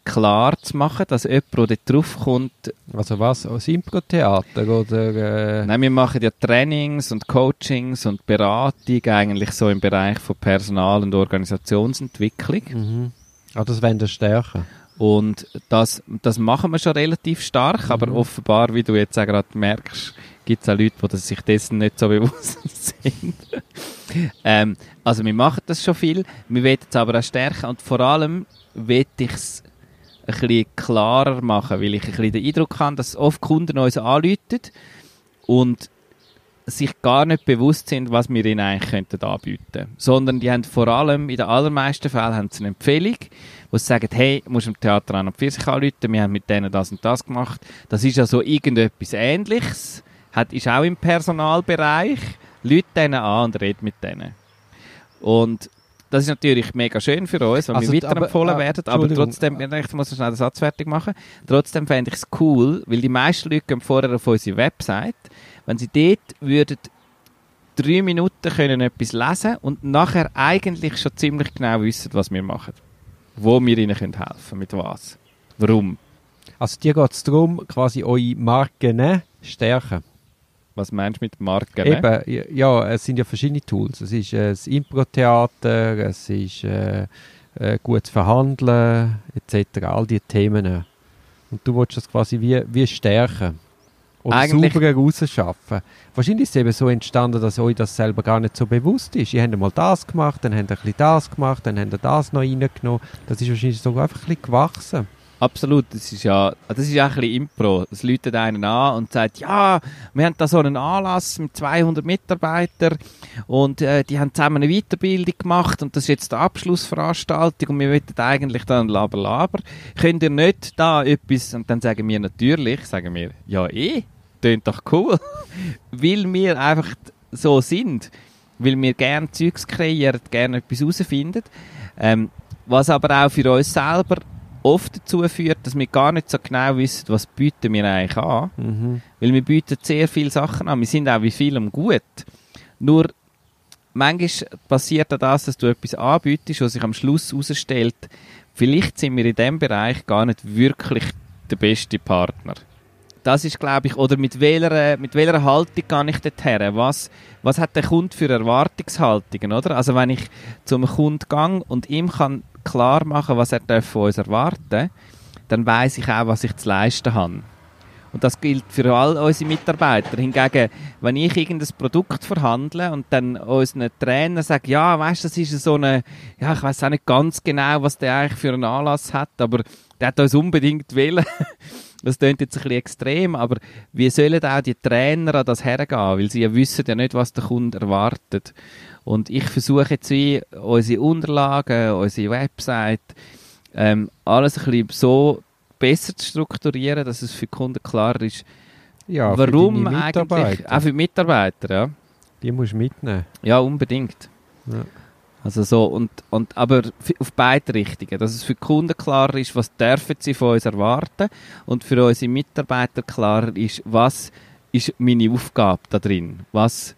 B: klar zu machen, dass jemand, der dort draufkommt,
A: Also was? Impro-Theater oder... Äh,
B: Nein, wir machen ja Trainings und Coachings und Beratung eigentlich so im Bereich von Personal- und Organisationsentwicklung.
A: mhm. Ah, das wollen wir stärken.
B: Und das, das machen wir schon relativ stark, aber
A: Mhm.
B: offenbar, wie du jetzt auch gerade merkst, gibt es auch Leute, die sich dessen nicht so bewusst [laughs] sind. ähm, also wir machen das schon viel, wir wollen es aber auch stärken und vor allem will ich es ein bisschen klarer machen, weil ich ein bisschen den Eindruck habe, dass oft Kunden uns anrufen und sich gar nicht bewusst sind, was wir ihnen eigentlich könnten anbieten könnten. Sondern die haben vor allem, in den allermeisten Fällen, haben sie eine Empfehlung, wo sie sagen, hey, du musst im Theater an und für sich anrufen, wir haben mit denen das und das gemacht. Das ist ja so irgendetwas Ähnliches, hat, ist auch im Personalbereich. Leute denen an und red mit denen. Und das ist natürlich mega schön für uns, wenn
A: Also,
B: wir weiterempfohlen
A: aber, äh,
B: werden, aber trotzdem, ich muss schnell den Satz fertig machen, trotzdem fände ich es cool, weil die meisten Leute gehen vorher auf unsere Website, wenn sie dort würden drei Minuten können etwas lesen und nachher eigentlich schon ziemlich genau wissen, was wir machen. Wo wir ihnen können helfen mit was. Warum?
A: Also dir geht es darum, quasi eure Marken stärken.
B: Was meinst du mit Marken? ne?
A: Eben, ja, es sind ja verschiedene Tools. Es ist äh, das Impro-Theater, es ist äh, äh, gutes Verhandeln, etc. All diese Themen. Und du willst das quasi wie, wie stärken. Oder
B: Eigentlich-
A: sauberer rausschaffen. Wahrscheinlich ist es eben so entstanden, dass euch das selber gar nicht so bewusst ist. Ihr habt einmal das gemacht, dann habt ihr ein bisschen das gemacht, dann habt ihr das noch reingenommen. Das ist wahrscheinlich sogar einfach ein bisschen gewachsen.
B: Absolut, das ist ja, das ist ja ein bisschen Impro. Es läutet einen an und sagt, ja, wir haben da so einen Anlass mit 200 Mitarbeitern und äh, die haben zusammen eine Weiterbildung gemacht und das ist jetzt die Abschlussveranstaltung und wir möchten eigentlich dann laber laber. Könnt ihr nicht da etwas, und dann sagen wir natürlich, sagen wir, ja eh, tönt doch cool, [laughs] weil wir einfach so sind, weil wir gerne Zeugs kreieren, gerne etwas herausfinden. Ähm, was aber auch für uns selber oft dazu führt, dass wir gar nicht so genau wissen, was bieten wir eigentlich an.
A: Mhm.
B: Weil wir bieten sehr viele Sachen an. Wir sind auch wie vielem gut. Nur manchmal passiert auch das, dass du etwas anbietest, was sich am Schluss herausstellt, vielleicht sind wir in diesem Bereich gar nicht wirklich der beste Partner. Das ist, glaube ich, oder mit welcher, mit welcher Haltung gehe ich dorthin? Was, was hat der Kunde für Erwartungshaltungen, oder? Also wenn ich zum Kunden gehe und ihm kann klar machen, was er darf von uns erwarten dann weiß ich auch, was ich zu leisten habe. Und das gilt für all unsere Mitarbeiter. Hingegen, wenn ich irgendein Produkt verhandle und dann unseren Trainer sage, ja, weißt, das ist so eine, ja, ich weiß auch nicht ganz genau, was der eigentlich für einen Anlass hat, aber der hat uns unbedingt wählen. [laughs] Das klingt jetzt ein bisschen extrem, aber wie sollen auch die Trainer an das hergehen? Weil sie ja wissen ja nicht, was der Kunde erwartet. Und ich versuche jetzt wie unsere Unterlagen, unsere Website, ähm, alles ein bisschen so besser zu strukturieren, dass es für die Kunden klar ist,
A: Ja,
B: warum eigentlich, auch für die Mitarbeiter, ja.
A: Die musst du mitnehmen.
B: Ja, unbedingt.
A: Ja.
B: Also so, und, und, aber auf beide Richtungen. Dass es für die Kunden klar ist, was dürfen sie von uns erwarten und für unsere Mitarbeiter klar ist, was ist meine Aufgabe da drin. Was,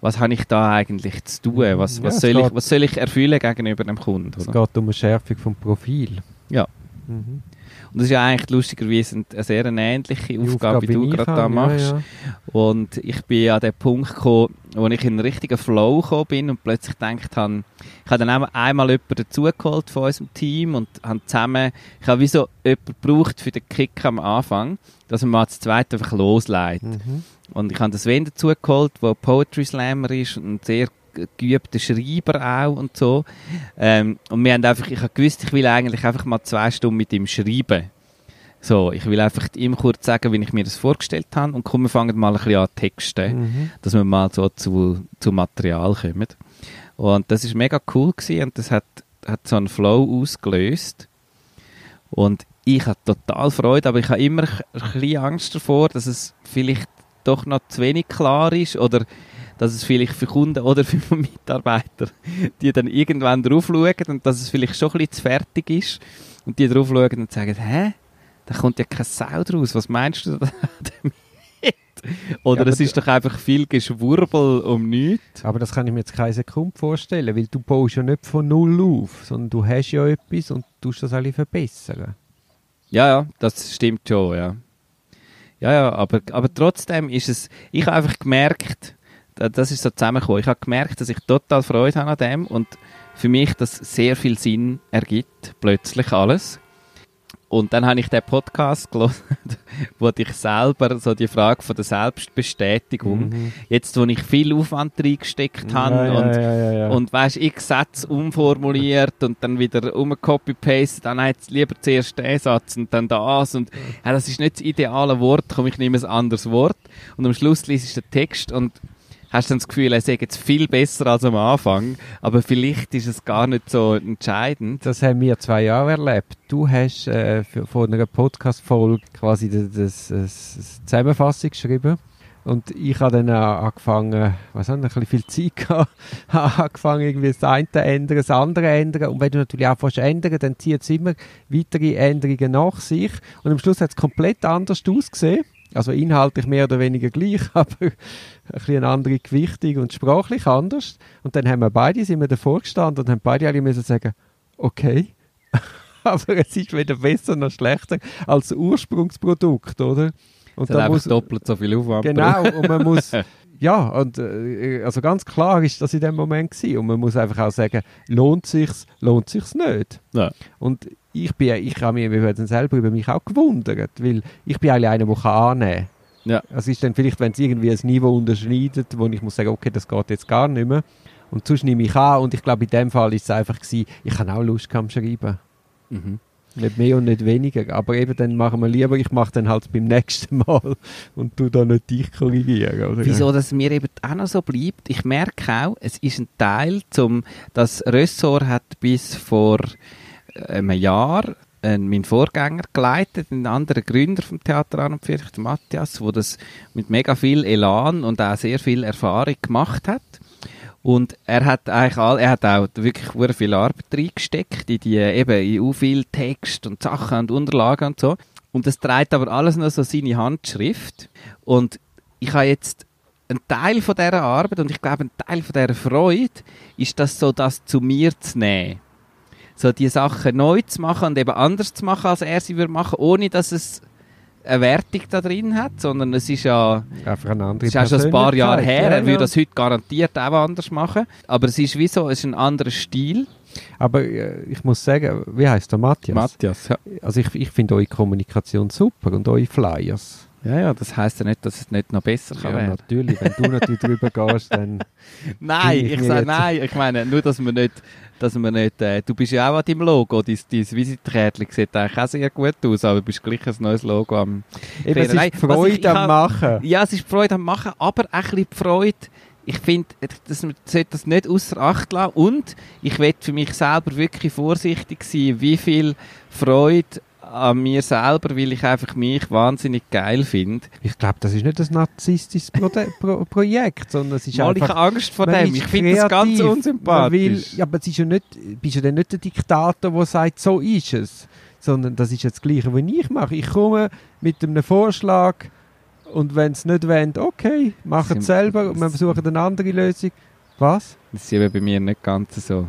B: was habe ich da eigentlich zu tun? Was,
A: Ja,
B: was,
A: es
B: soll, ich, was soll ich erfüllen gegenüber dem Kunden?
A: Es
B: oder?
A: geht um eine Schärfung vom Profil.
B: Ja.
A: Mhm.
B: Und das ist ja eigentlich lustigerweise eine sehr eine ähnliche
A: Die
B: Aufgabe, wie du gerade da machst.
A: Ja, ja.
B: Und ich bin an den Punkt gekommen, wo ich in einen richtigen Flow gekommen bin und plötzlich gedacht habe, ich habe dann einmal jemanden dazugeholt von unserem Team und habe zusammen, ich habe wie so jemanden gebraucht für den Kick am Anfang, dass man mal das zweite einfach losleitet.
A: Mhm.
B: Und ich habe das Sven dazugeholt, der Poetry Slammer ist und ein sehr geübter Schreiber auch und so. Ähm, und wir haben einfach, ich habe gewusst, ich will eigentlich einfach mal zwei Stunden mit ihm schreiben. So, ich will einfach ihm kurz sagen, wie ich mir das vorgestellt habe und komm, wir fangen mal ein bisschen an texten,
A: Mhm.
B: dass wir mal so zu, zu Material kommen. Und das ist mega cool gewesen und das hat, hat so einen Flow ausgelöst. Und ich hatte total Freude, aber ich habe immer ein bisschen Angst davor, dass es vielleicht doch noch zu wenig klar ist oder dass es vielleicht für Kunden oder für [laughs] Mitarbeiter, die dann irgendwann drauf schauen und dass es vielleicht schon ein bisschen zu fertig ist und die drauf schauen und sagen, hä? Da kommt ja keine Sau draus, was meinst du [laughs] damit? Oder
A: Ja,
B: es ist doch einfach viel Geschwurbel um nichts.
A: Aber das kann ich mir jetzt keine Sekunde vorstellen, weil du baust ja nicht von null auf, sondern du hast ja etwas und tust das alle verbessern.
B: Ja, ja, das stimmt schon, ja. Ja, ja, aber, aber trotzdem ist es, ich habe einfach gemerkt, das ist so zusammengekommen, ich habe gemerkt, dass ich total Freude habe an dem und für mich das sehr viel Sinn ergibt, plötzlich alles. Und dann habe ich den Podcast gehört, [laughs] wo ich selber so die Frage von der Selbstbestätigung,
A: Mhm.
B: jetzt wo ich viel Aufwand reingesteckt habe
A: ja,
B: und
A: ja, ja,
B: und weißt, ich Sätze umformuliert und dann wieder umcopy-paste, dann jetzt lieber zuerst den Satz und dann das und ja, das ist nicht das ideale Wort, komm, ich nehme ein anderes Wort und am Schluss liest du den Text und hast dann das Gefühl, er sei jetzt viel besser als am Anfang, aber vielleicht ist es gar nicht so entscheidend.
A: Das haben wir zwei Jahre erlebt. Du hast äh, für, von einer Podcast-Folge quasi das, das, das, Zusammenfassung geschrieben. Und ich habe dann angefangen, was haben ein bisschen viel Zeit gehabt, [laughs] habe angefangen irgendwie das eine ändern, das andere ändern. Und wenn du natürlich auch fast ändern, dann zieht es immer weitere Änderungen nach sich. Und am Schluss hat es komplett anders ausgesehen. Also inhaltlich mehr oder weniger gleich, [laughs] aber ein bisschen eine andere Gewichtung und sprachlich anders. Und dann haben wir beide, sind wir davor gestanden und haben beide alle müssen sagen, okay, [laughs] aber es ist weder besser noch schlechter als das Ursprungsprodukt, oder? Und da muss,
B: doppelt so viel Aufwand.
A: genau, und man muss, [laughs] ja, und äh, also ganz klar ist das in dem Moment gewesen. Und man muss einfach auch sagen, lohnt sich's, lohnt sich's nicht.
B: Ja.
A: Und ich bin, ich habe mich dann selber über mich auch gewundert, weil ich bin eigentlich einer, der kann annehmen
B: Ja.
A: Es ist dann vielleicht, wenn es irgendwie ein Niveau unterschneidet, wo ich muss sagen, okay, das geht jetzt gar nicht mehr. Und sonst nehme ich an und ich glaube, in dem Fall ist es einfach gewesen, ich habe auch Lust am Schreiben.
B: Mhm.
A: Nicht mehr und nicht weniger. Aber eben dann machen wir lieber, ich mache dann halt beim nächsten Mal [laughs] und tu da nicht dich korrigieren. Oder?
B: Wieso das mir eben auch noch so bleibt, ich merke auch, es ist ein Teil, zum, das Ressort hat bis vor einem Jahr äh, mein Vorgänger geleitet, ein anderer Gründer vom Theater an und der Matthias, wo das mit mega viel Elan und auch sehr viel Erfahrung gemacht hat. Und er hat eigentlich all, er hat auch wirklich sehr viel Arbeit reingesteckt in die, eben, in u viel Text und Sachen und Unterlagen und so. Und das trägt aber alles noch so seine Handschrift. Und ich habe jetzt ein Teil von dieser Arbeit und ich glaube, ein Teil von dieser Freude ist das so, das zu mir zu nehmen. So die Sachen neu zu machen und eben anders zu machen, als er sie würde machen, ohne dass es eine Wertung da drin hat, sondern es ist ja
A: Einfach eine andere
B: es ist auch schon ein paar Jahre her,
A: Ja,
B: er würde das heute garantiert auch anders machen, aber es ist wie so, es ist ein anderer Stil.
A: Aber äh, ich muss sagen, wie heißt der Matthias?
B: Matthias, ja.
A: Also ich, ich finde eure Kommunikation super und eure Flyers.
B: Ja, ja, das heisst ja nicht, dass es nicht noch besser kann
A: Ja,
B: werden.
A: natürlich. Wenn du natürlich drüber gehst, dann... [laughs]
B: Nein,
A: ich
B: ich sage nein. Ich meine, nur, dass wir nicht, dass wir nicht, äh, du bist ja auch an deinem Logo, dein, dein Visitkärtchen sieht eigentlich auch sehr gut aus, aber du bist gleich ein neues Logo am...
A: Eben, es ist
B: Nein,
A: Freude
B: ich- ich
A: am Machen.
B: Ja, es ist Freude am Machen, aber auch ein bisschen Freude, ich finde, dass man sollte das nicht außer Acht lassen. Und ich will für mich selber wirklich vorsichtig sein, wie viel Freude an mir selber, weil ich einfach mich wahnsinnig geil finde.
A: Ich glaube, das ist nicht ein narzisstisches Pro Pro Projekt, sondern es ist
B: Mal, ich
A: einfach...
B: habe Angst vor dem. Ich finde das ganz unsympathisch.
A: will, ja, aber es ist ja nicht, bist ja dann nicht der Diktator, der sagt, so ist es. Sondern das ist jetzt das Gleiche, was ich mache. Ich komme mit einem Vorschlag und wenn es nicht wollen, okay, machen es selber und wir versuchen eine andere Lösung. Was?
B: Das ist eben bei mir nicht ganz so.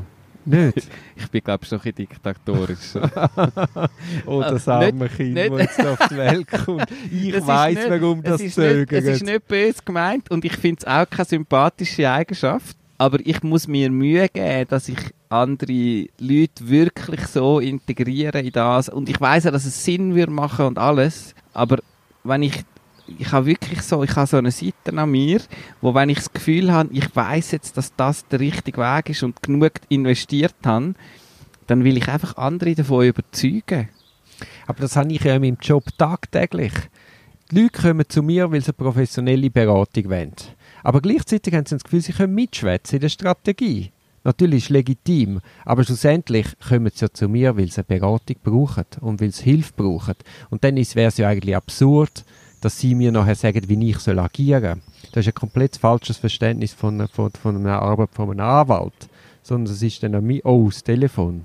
A: Nicht? [laughs]
B: Ich bin, glaube ich, schon ein bisschen diktatorisch. [laughs]
A: Oh, das
B: Äh,
A: arme Kind,
B: nicht-
A: das auf die Welt kommt. [laughs] Ich
B: Das ist
A: weiss,
B: nicht-
A: warum das zögert.
B: Es ist nicht böse gemeint und ich finde es auch keine sympathische Eigenschaft. Aber ich muss mir Mühe geben, dass ich andere Leute wirklich so integriere in das. Und ich weiß ja, dass es Sinn würde machen und alles. Aber wenn ich ich habe wirklich so, ich habe so eine Seite an mir, wo wenn ich das Gefühl habe, ich weiß jetzt, dass das der richtige Weg ist und genug investiert habe, dann will ich einfach andere davon überzeugen.
A: Aber das habe ich ja in meinem Job tagtäglich. Die Leute kommen zu mir, weil sie eine professionelle Beratung wollen. Aber gleichzeitig haben sie das Gefühl, sie können mitschwätzen in der Strategie. Natürlich ist es legitim, aber schlussendlich kommen sie ja zu mir, weil sie eine Beratung brauchen und weil sie Hilfe brauchen. Und dann wäre es ja eigentlich absurd, dass sie mir nachher sagen, wie ich soll agieren soll. Das ist ein komplett falsches Verständnis von, von, von einer Arbeit von einem Anwalt. Sondern es ist dann an mir, oh, das Telefon.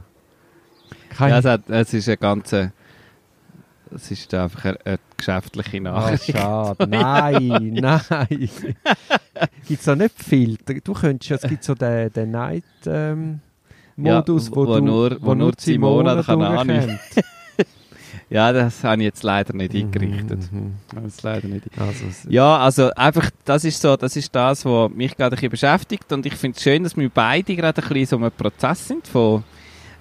A: Kein
B: Ja, es, hat, es ist eine ganze. Es ist einfach eine, eine geschäftliche
A: Ah,
B: Nachricht.
A: schade. [laughs] Nein, nein. gibt es da nicht Filter? Du könntest, ja- es gibt so den, den Night ähm,
B: Ja,
A: Modus, wo,
B: wo
A: du,
B: nur- wo nur
A: die
B: Simona kann. [laughs] Ja, das habe ich jetzt leider nicht eingerichtet.
A: Mhm.
B: Das leider nicht
A: Also,
B: Ja, also einfach, das ist so, das ist das, was mich gerade ein bisschen beschäftigt und ich finde es schön, dass wir beide gerade ein bisschen so einem Prozess sind von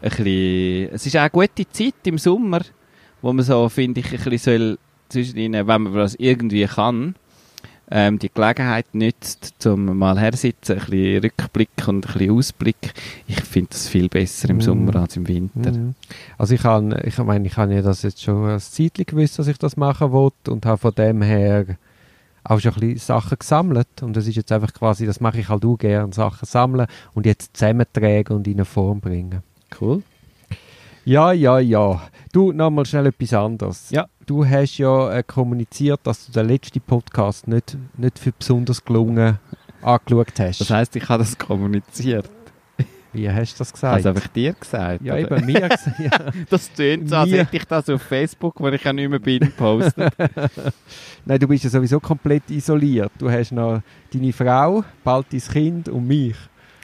B: ein bisschen, es ist auch eine gute Zeit im Sommer, wo man so, finde ich, ein bisschen soll zwischen ihnen, wenn man das irgendwie kann, ähm, die Gelegenheit nützt, zum mal hersitzen, ein bisschen Rückblick und ein bisschen Ausblick. Ich finde das viel besser im
A: Mhm.
B: Sommer als im Winter.
A: Mhm. Also ich kann, ich meine, ich habe ja das jetzt schon ein Zeitchen gewusst, dass ich das machen wollte und habe von dem her auch schon ein bisschen Sachen gesammelt und das ist jetzt einfach quasi, das mache ich halt auch gerne, Sachen sammeln und jetzt zusammentragen und in eine Form bringen.
B: Cool.
A: Ja, ja, ja. Du, nochmal schnell etwas anderes.
B: Ja.
A: Du hast ja äh, kommuniziert, dass du den letzten Podcast nicht, nicht für besonders gelungen angeschaut hast.
B: Das heisst, ich habe das kommuniziert.
A: Wie hast du das gesagt?
B: habe es einfach dir gesagt.
A: ja,
B: oder?
A: eben mir gesagt. [laughs] Ja.
B: Das tönt so, als hätte ich das auf Facebook, wo ich ja nicht mehr bin, postet. [laughs]
A: Nein, du bist ja sowieso komplett isoliert. Du hast noch deine Frau, bald dein Kind und mich.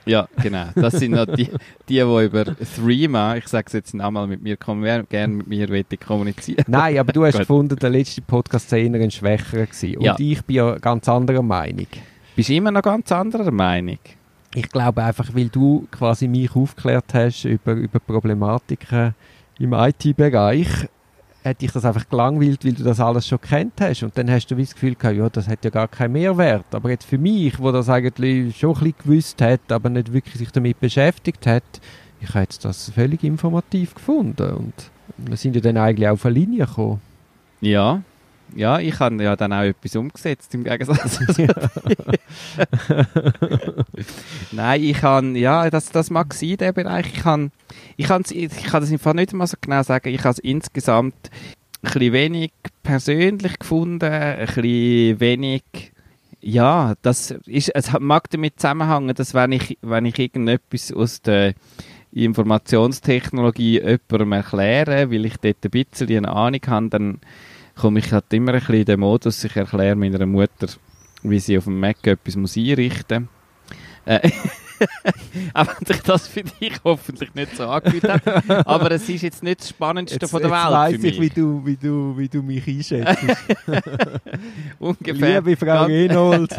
B: Ja, genau. Das sind noch die, die, die über Threema, ich sage es jetzt nochmal mit mir, kommen, wer gerne mit mir wollte kommunizieren.
A: Nein, aber du hast gefunden, der letzte Podcast sei eher ein schwächerer gewesen. Und
B: Ja.
A: ich bin ja ganz anderer Meinung.
B: Bist du immer noch ganz anderer Meinung?
A: Ich glaube einfach, weil du quasi mich aufgeklärt hast über, über Problematiken im IT-Bereich, hätte ich das einfach gelangweilt, weil du das alles schon kennt hast. Und dann hast du das Gefühl gehabt, ja, das hat ja gar keinen Mehrwert. Aber jetzt für mich, wo das eigentlich schon ein bisschen gewusst hat, aber nicht wirklich sich damit beschäftigt hat, ich habe jetzt das völlig informativ gefunden. Und Wir sind ja dann eigentlich auf eine Linie gekommen.
B: Ja. Ja, ich habe ja dann auch etwas umgesetzt, im Gegensatz zu [laughs] Nein, ich kann, ja, das, das mag sein, der Bereich. Ich kann, ich kann, ich kann das im Fall nicht mal so genau sagen. Ich habe es insgesamt ein bisschen wenig persönlich gefunden, ein bisschen wenig, ja, das ist, es mag damit zusammenhängen, dass wenn ich, wenn ich irgendetwas aus der Informationstechnologie jemandem erkläre, weil ich dort ein bisschen eine Ahnung habe, dann komme ich halt immer ein bisschen in den Modus, ich erkläre meiner Mutter, wie sie auf dem Mac etwas muss einrichten muss. Äh, [laughs] auch wenn sich das für dich hoffentlich nicht so angefühlt hat. Aber es ist jetzt nicht das Spannendste
A: Jetzt,
B: von der
A: jetzt
B: Welt
A: weiss ich, wie du, wie, du, wie du mich einschätzt. [laughs]
B: Ungefähr.
A: Liebe Frau Enold.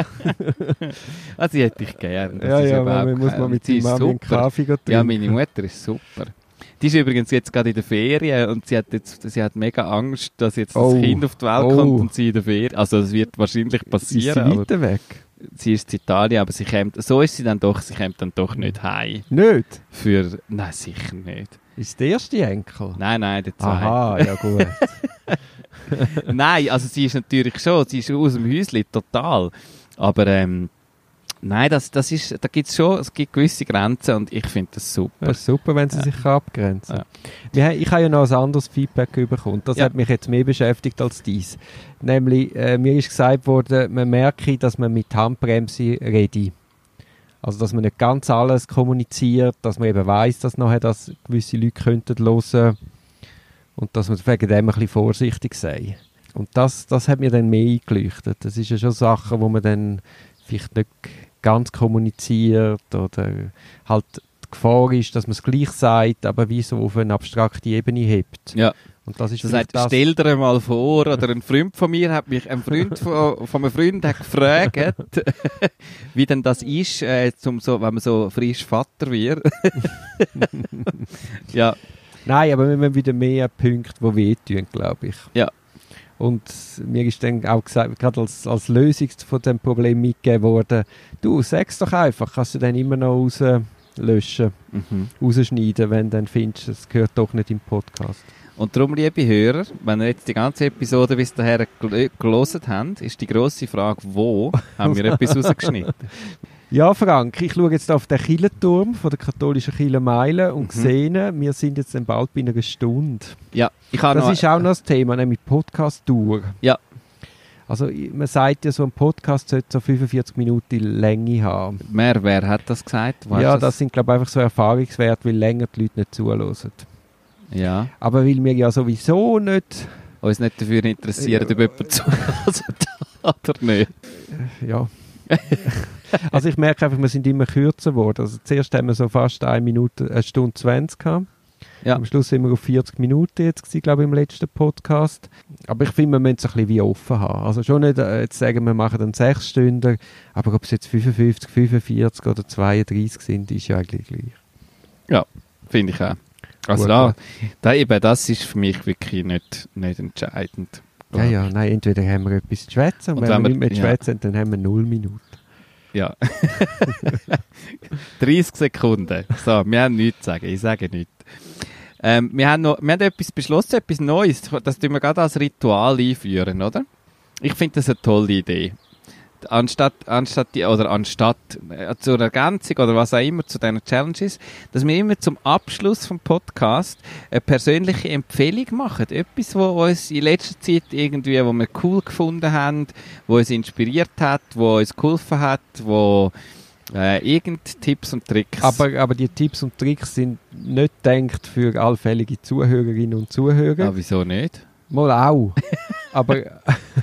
B: Also, [laughs] die hätte ich gern. Das
A: ja, ja, man muss mal mit deiner Mami einen. Kaffee gehen
B: Ja,
A: trinken.
B: meine Mutter ist super. Die ist übrigens jetzt gerade in der Ferien und sie hat jetzt, sie hat mega Angst, dass jetzt
A: Oh.
B: das Kind auf die Welt
A: Oh.
B: kommt und sie in der Ferien, also das wird wahrscheinlich
A: Ist sie
B: passieren,
A: weiter weg?
B: sie ist in Italien, aber sie kommt, so ist sie dann doch, sie kommt dann doch nicht heim.
A: Nicht?
B: Für, nein, sicher nicht.
A: Ist der erste Enkel?
B: Nein, nein, der zweite.
A: Aha, ja gut. [laughs]
B: Nein, also sie ist natürlich schon, sie ist aus dem Häuschen, total. Aber ähm, nein, das, das ist, da gibt's schon, es gibt gewisse Grenzen und ich finde das super.
A: Ist super, wenn sie
B: Ja.
A: sich abgrenzen
B: Ja.
A: Ich habe ja noch ein anderes Feedback bekommen. Das
B: Ja.
A: hat mich jetzt mehr beschäftigt als dies. Nämlich, äh, mir ist gesagt worden, man merke, dass man mit Handbremse rede. Also, dass man nicht ganz alles kommuniziert, dass man eben weiß, dass nachher das gewisse Leute könnten hören und dass man wegen dem ein bisschen vorsichtig sei. Und das, das hat mir dann mehr eingeleuchtet. Das ist ja schon Sachen, wo man dann vielleicht nicht ganz kommuniziert oder halt die Gefahr ist, dass man es gleich sagt, aber wie so auf eine abstrakte Ebene hebt.
B: Ja.
A: Und das ist
B: Das
A: vielleicht
B: sagt, stell dir mal vor, oder ein Freund von mir hat mich, ein Freund von, von einem Freund hat gefragt, [laughs] wie denn das ist, äh, zum so, wenn man so frisch Vater wird. [laughs] ja,
A: Nein, aber wir haben wieder mehr Punkte, die wehtun, glaube ich.
B: Ja.
A: Und mir ist dann auch gesagt, gerade als, als Lösung von dem Problem mitgegeben worden, du, sag's doch einfach, kannst du dann immer noch rauslöschen,
B: mhm.
A: rausschneiden, wenn du dann findest, es gehört doch nicht im Podcast.
B: Und darum, liebe Hörer, wenn ihr jetzt die ganze Episode bis dahin gel gelesen habt, ist die grosse Frage, wo haben wir [laughs] etwas rausgeschnitten?
A: Ja, Frank, ich schaue jetzt auf den Kirchenturm von der katholischen Kirche Meilen und
B: Mhm.
A: sehe, wir sind jetzt bald bei einer Stunde.
B: Ja, ich habe
A: Das
B: noch...
A: ist auch noch das Thema, nämlich Podcast-Tour.
B: Ja.
A: Also man sagt ja, so ein Podcast sollte so 45 Minuten Länge haben.
B: Wer, wer hat das gesagt? Weißt
A: ja,
B: du
A: das sind glaube ich einfach so Erfahrungswerte, weil länger die Leute nicht zuhören.
B: Ja,
A: Aber weil wir ja sowieso nicht,
B: uns nicht dafür interessieren,
A: Ja.
B: ob jemand [laughs] zuhört oder nicht.
A: ja. [laughs] [laughs] also ich merke einfach, wir sind immer kürzer geworden. Also zuerst haben wir so fast eine Minute, eine Stunde 20 gehabt.
B: Ja.
A: Am Schluss sind wir auf 40 Minuten jetzt gewesen, glaube ich, im letzten Podcast. Aber ich finde, wir müssen es ein bisschen wie offen haben. Also schon nicht äh, jetzt sagen, wir machen dann 6 Stunden, aber ob es jetzt 55, 45 oder 32 sind, ist ja eigentlich gleich.
B: Finde ich auch. Also
A: Gut,
B: da, da eben, das ist für mich wirklich nicht, nicht entscheidend.
A: Ja, ja, nein, entweder haben wir etwas zu schwätzen und,
B: Und
A: wenn,
B: wenn
A: wir nicht mehr
B: ja.
A: schwätzen, dann haben wir 0 Minuten.
B: Ja. [laughs] 30 Sekunden. So, wir haben nichts zu sagen. Ich sage nichts. Ähm, wir, haben noch, wir haben etwas beschlossen, etwas Neues. Das tun wir gerade als Ritual einführen, oder? Ich finde das eine tolle Idee. Anstatt, anstatt die, oder anstatt äh, zur Ergänzung oder was auch immer zu diesen Challenges, dass wir immer zum Abschluss vom Podcast eine persönliche Empfehlung machen. Etwas, wo uns in letzter Zeit irgendwie, wo wir cool gefunden haben, wo uns inspiriert hat, wo uns geholfen hat, wo äh, irgend Tipps und Tricks.
A: Aber, aber die Tipps und Tricks sind nicht gedacht für allfällige Zuhörerinnen und Zuhörer.
B: ah, wieso nicht?
A: Mal auch. aber, [laughs]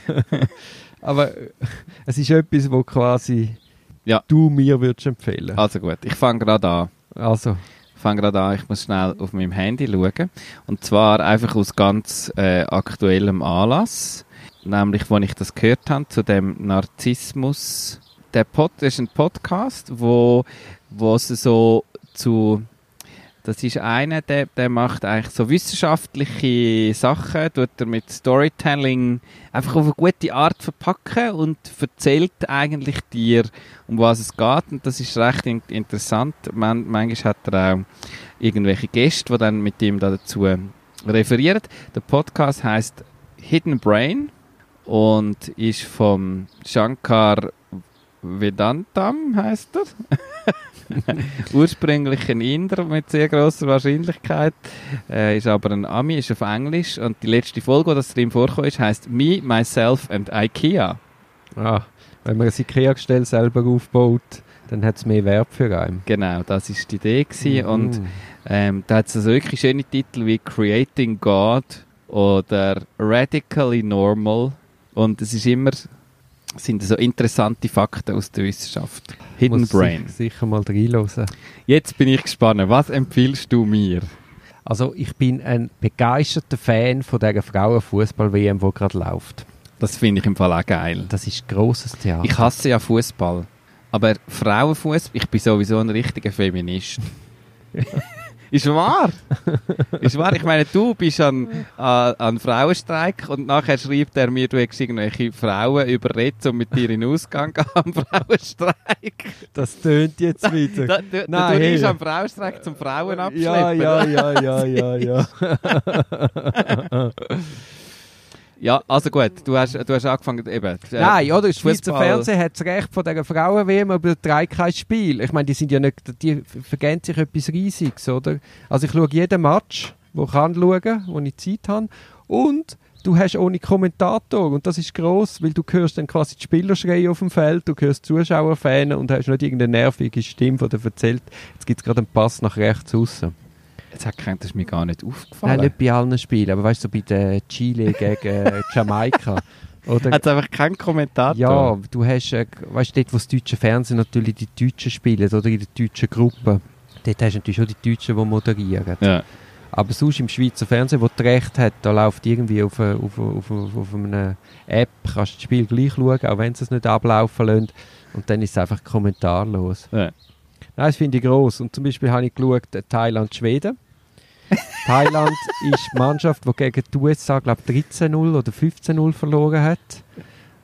A: [laughs] aber es ist etwas, wo quasi
B: Ja.
A: du mir würdest empfehlen.
B: Also gut, ich fange gerade an.
A: Also,
B: Ich fange gerade an, ich muss schnell auf meinem Handy schauen. Und zwar einfach aus ganz äh, aktuellem Anlass. Nämlich, als ich das gehört habe, zu dem Narzissmus. Der Pod, das ist ein Podcast, wo, wo es so zu... Das ist einer, der, der macht eigentlich so wissenschaftliche Sachen, tut er mit Storytelling einfach auf eine gute Art verpacken und erzählt eigentlich dir, um was es geht. Und das ist recht in interessant. Man, manchmal hat er auch irgendwelche Gäste, die dann mit ihm da dazu referieren. Der Podcast heißt Hidden Brain und ist vom Shankar Vedantam, heißt er. [laughs] [laughs] Ursprünglich ein Inder mit sehr großer Wahrscheinlichkeit, äh, ist aber ein Ami, ist auf Englisch und die letzte Folge, die das drin vorkommt, ist, heißt Me, Myself and IKEA.
A: Ah, wenn man ein IKEA-Gestell selber aufbaut, dann hat es mehr Wert für einen.
B: Genau, das ist die Idee gewesen.
A: Mhm.
B: und ähm, da hat es also wirklich schöne Titel wie Creating God oder Radically Normal und es ist immer sind so interessante Fakten aus der Wissenschaft. Hidden
A: Muss
B: Brain.
A: sich- Sicher mal reinhören.
B: Jetzt bin ich gespannt. Was empfiehlst du mir?
A: Also ich bin ein begeisterter Fan von dieser Frauenfußball-WM, die gerade läuft.
B: Das finde ich im Fall auch geil.
A: Das ist grosses Theater.
B: Ich hasse ja Fußball, aber Frauenfußball, ich bin sowieso ein richtiger Feminist. [laughs] ist wahr. ist wahr. Ich meine, du bist an, an, an Frauenstreik und nachher schreibt er mir, du hättest irgendwelche Frauen überredet und mit dir in den Ausgang gehen am Frauenstreik.
A: das tönt jetzt wieder.
B: Da, du,
A: Nein,
B: du
A: hey.
B: bist am Frauenstreik zum Frauen abschleppen.
A: ja, ja, ja, ja, ja, [laughs] ja.
B: Ja, also gut, du hast, du hast angefangen eben. äh,
A: Nein, oder? Das Schweizer Fernsehen hat das Recht von dieser Frauen-WM, aber trägt kein Spiel. Ich meine, die sind ja nicht, die vergehen sich etwas Riesiges, oder? Also ich schaue jeden Match, wo ich kann schauen, wo ich Zeit habe. Und du hast ohne Kommentator und das ist gross, weil du hörst dann quasi die Spieler schreien auf dem Feld, du hörst Zuschauer fähnen und hast nicht irgendeine nervige Stimme, die dir erzählt, jetzt gibt es gerade einen Pass nach rechts raus.
B: Jetzt hat das ist mir gar nicht aufgefallen.
A: Nein, nicht bei allen Spielen, aber weißt du, so bei der Chile gegen [laughs] Jamaika. Oder
B: Hat einfach keinen Kommentator.
A: Ja, du hast, äh, weißt du, dort, wo das deutsche Fernsehen natürlich die Deutschen spielen, oder in der deutschen Gruppe, dort hast du natürlich schon die Deutschen, die moderieren.
B: Ja.
A: Aber sonst im Schweizer Fernsehen, wo du recht hat, da läuft irgendwie auf, äh, auf, auf, auf, einer App, kannst du das Spiel gleich schauen, auch wenn sie es nicht ablaufen lassen. Und dann ist es einfach kommentarlos.
B: Ja.
A: Nein, das finde ich gross. Und zum Beispiel habe ich geschaut, Thailand-Schweden. [laughs] Thailand ist die Mannschaft, die gegen die USA, glaube ich, 13-0 oder 15-0 verloren hat.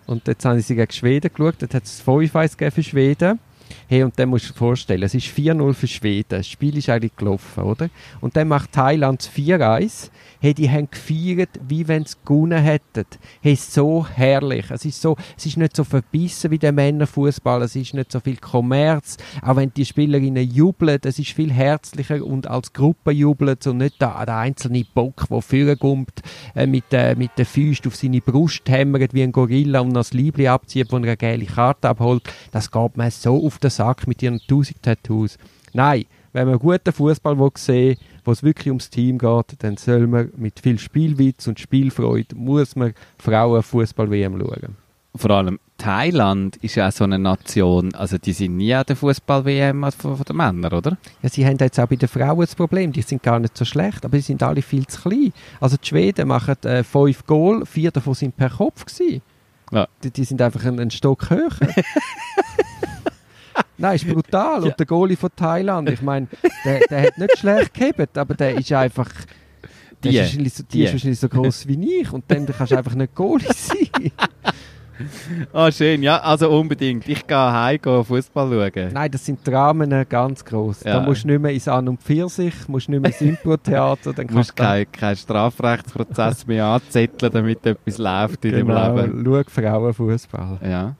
A: Und jetzt haben sie gegen Schweden geschaut. Dort hat es 5 1 gegeben für Schweden. Hey, und dann musst du dir vorstellen, es ist 4-0 für Schweden. Das Spiel ist eigentlich gelaufen, oder? Und dann macht Thailand das 4-1. Hey, die haben gefeiert, wie wenn sie gewonnen hätten. Hey, so herrlich. Es ist, so, es ist nicht so verbissen wie der Männerfußball. Es ist nicht so viel Kommerz. Auch wenn die Spielerinnen jubeln, es ist viel herzlicher und als Gruppe jubeln und nicht der, der einzelne Bock, der vorne kommt, äh, mit, äh, mit der Füßen auf seine Brust hämmert wie ein Gorilla und noch das Liebling abzieht, er eine gelbe Karte abholt. Das geht mir so auf den Sack mit ihren 1000 Tattoos. Nein, wenn man guten Fußball sehen will, wo es wirklich ums Team geht, dann soll man mit viel Spielwitz und Spielfreude muss man Frauenfußball-WM schauen.
B: Vor allem Thailand ist ja auch so eine Nation, also die sind nie an der Fußball-WM von, von den Männern, oder?
A: Ja, sie haben jetzt auch bei den Frauen das Problem, die sind gar nicht so schlecht, aber sie sind alle viel zu klein. Also die Schweden machen äh, fünf Goal, vier davon sind per Kopf gewesen.
B: Ja.
A: Die, die sind einfach einen, einen Stock höher. [laughs] Nein, ist brutal. Und der Goalie von Thailand, ich meine, der, der hat nicht schlecht gehabt, aber der ist einfach... Der
B: Die.
A: ist wahrscheinlich so, die,
B: Die.
A: ist wahrscheinlich so groß wie ich und dann kannst du einfach nicht Goalie sein. [laughs]
B: Ah, schön, ja, also unbedingt. Ich gehe heim, gehe Fußball schauen.
A: Nein, das sind Dramen ganz groß.
B: Ja.
A: Da musst du nicht mehr ins An und Pfirsich, musst nicht mehr ins Impro-Theater,
B: Du musst keinen kein Strafrechtsprozess mehr anzetteln, damit etwas läuft in
A: genau,
B: deinem Leben.
A: schau Frauenfußball.
B: Ja,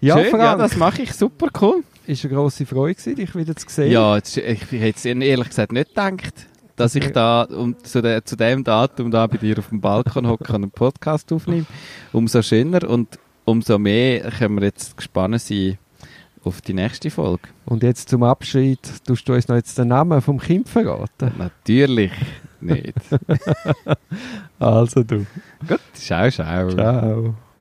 A: Ja,
B: schön, ja, das mache ich super cool.
A: ist eine grosse Freude gewesen, dich wieder zu sehen.
B: Ja, jetzt, ich hätte es ehrlich gesagt nicht gedacht, dass ich da um, zu, de, zu dem Datum da bei dir auf dem Balkon hocke und einen Podcast aufnehme. Umso schöner und umso mehr können wir jetzt gespannt sein auf die nächste Folge.
A: Und jetzt zum Abschied, tust du uns noch jetzt den Namen vom Kind verraten?
B: Natürlich nicht. [laughs]
A: Also du.
B: Gut, schau, schau.
A: Ciao.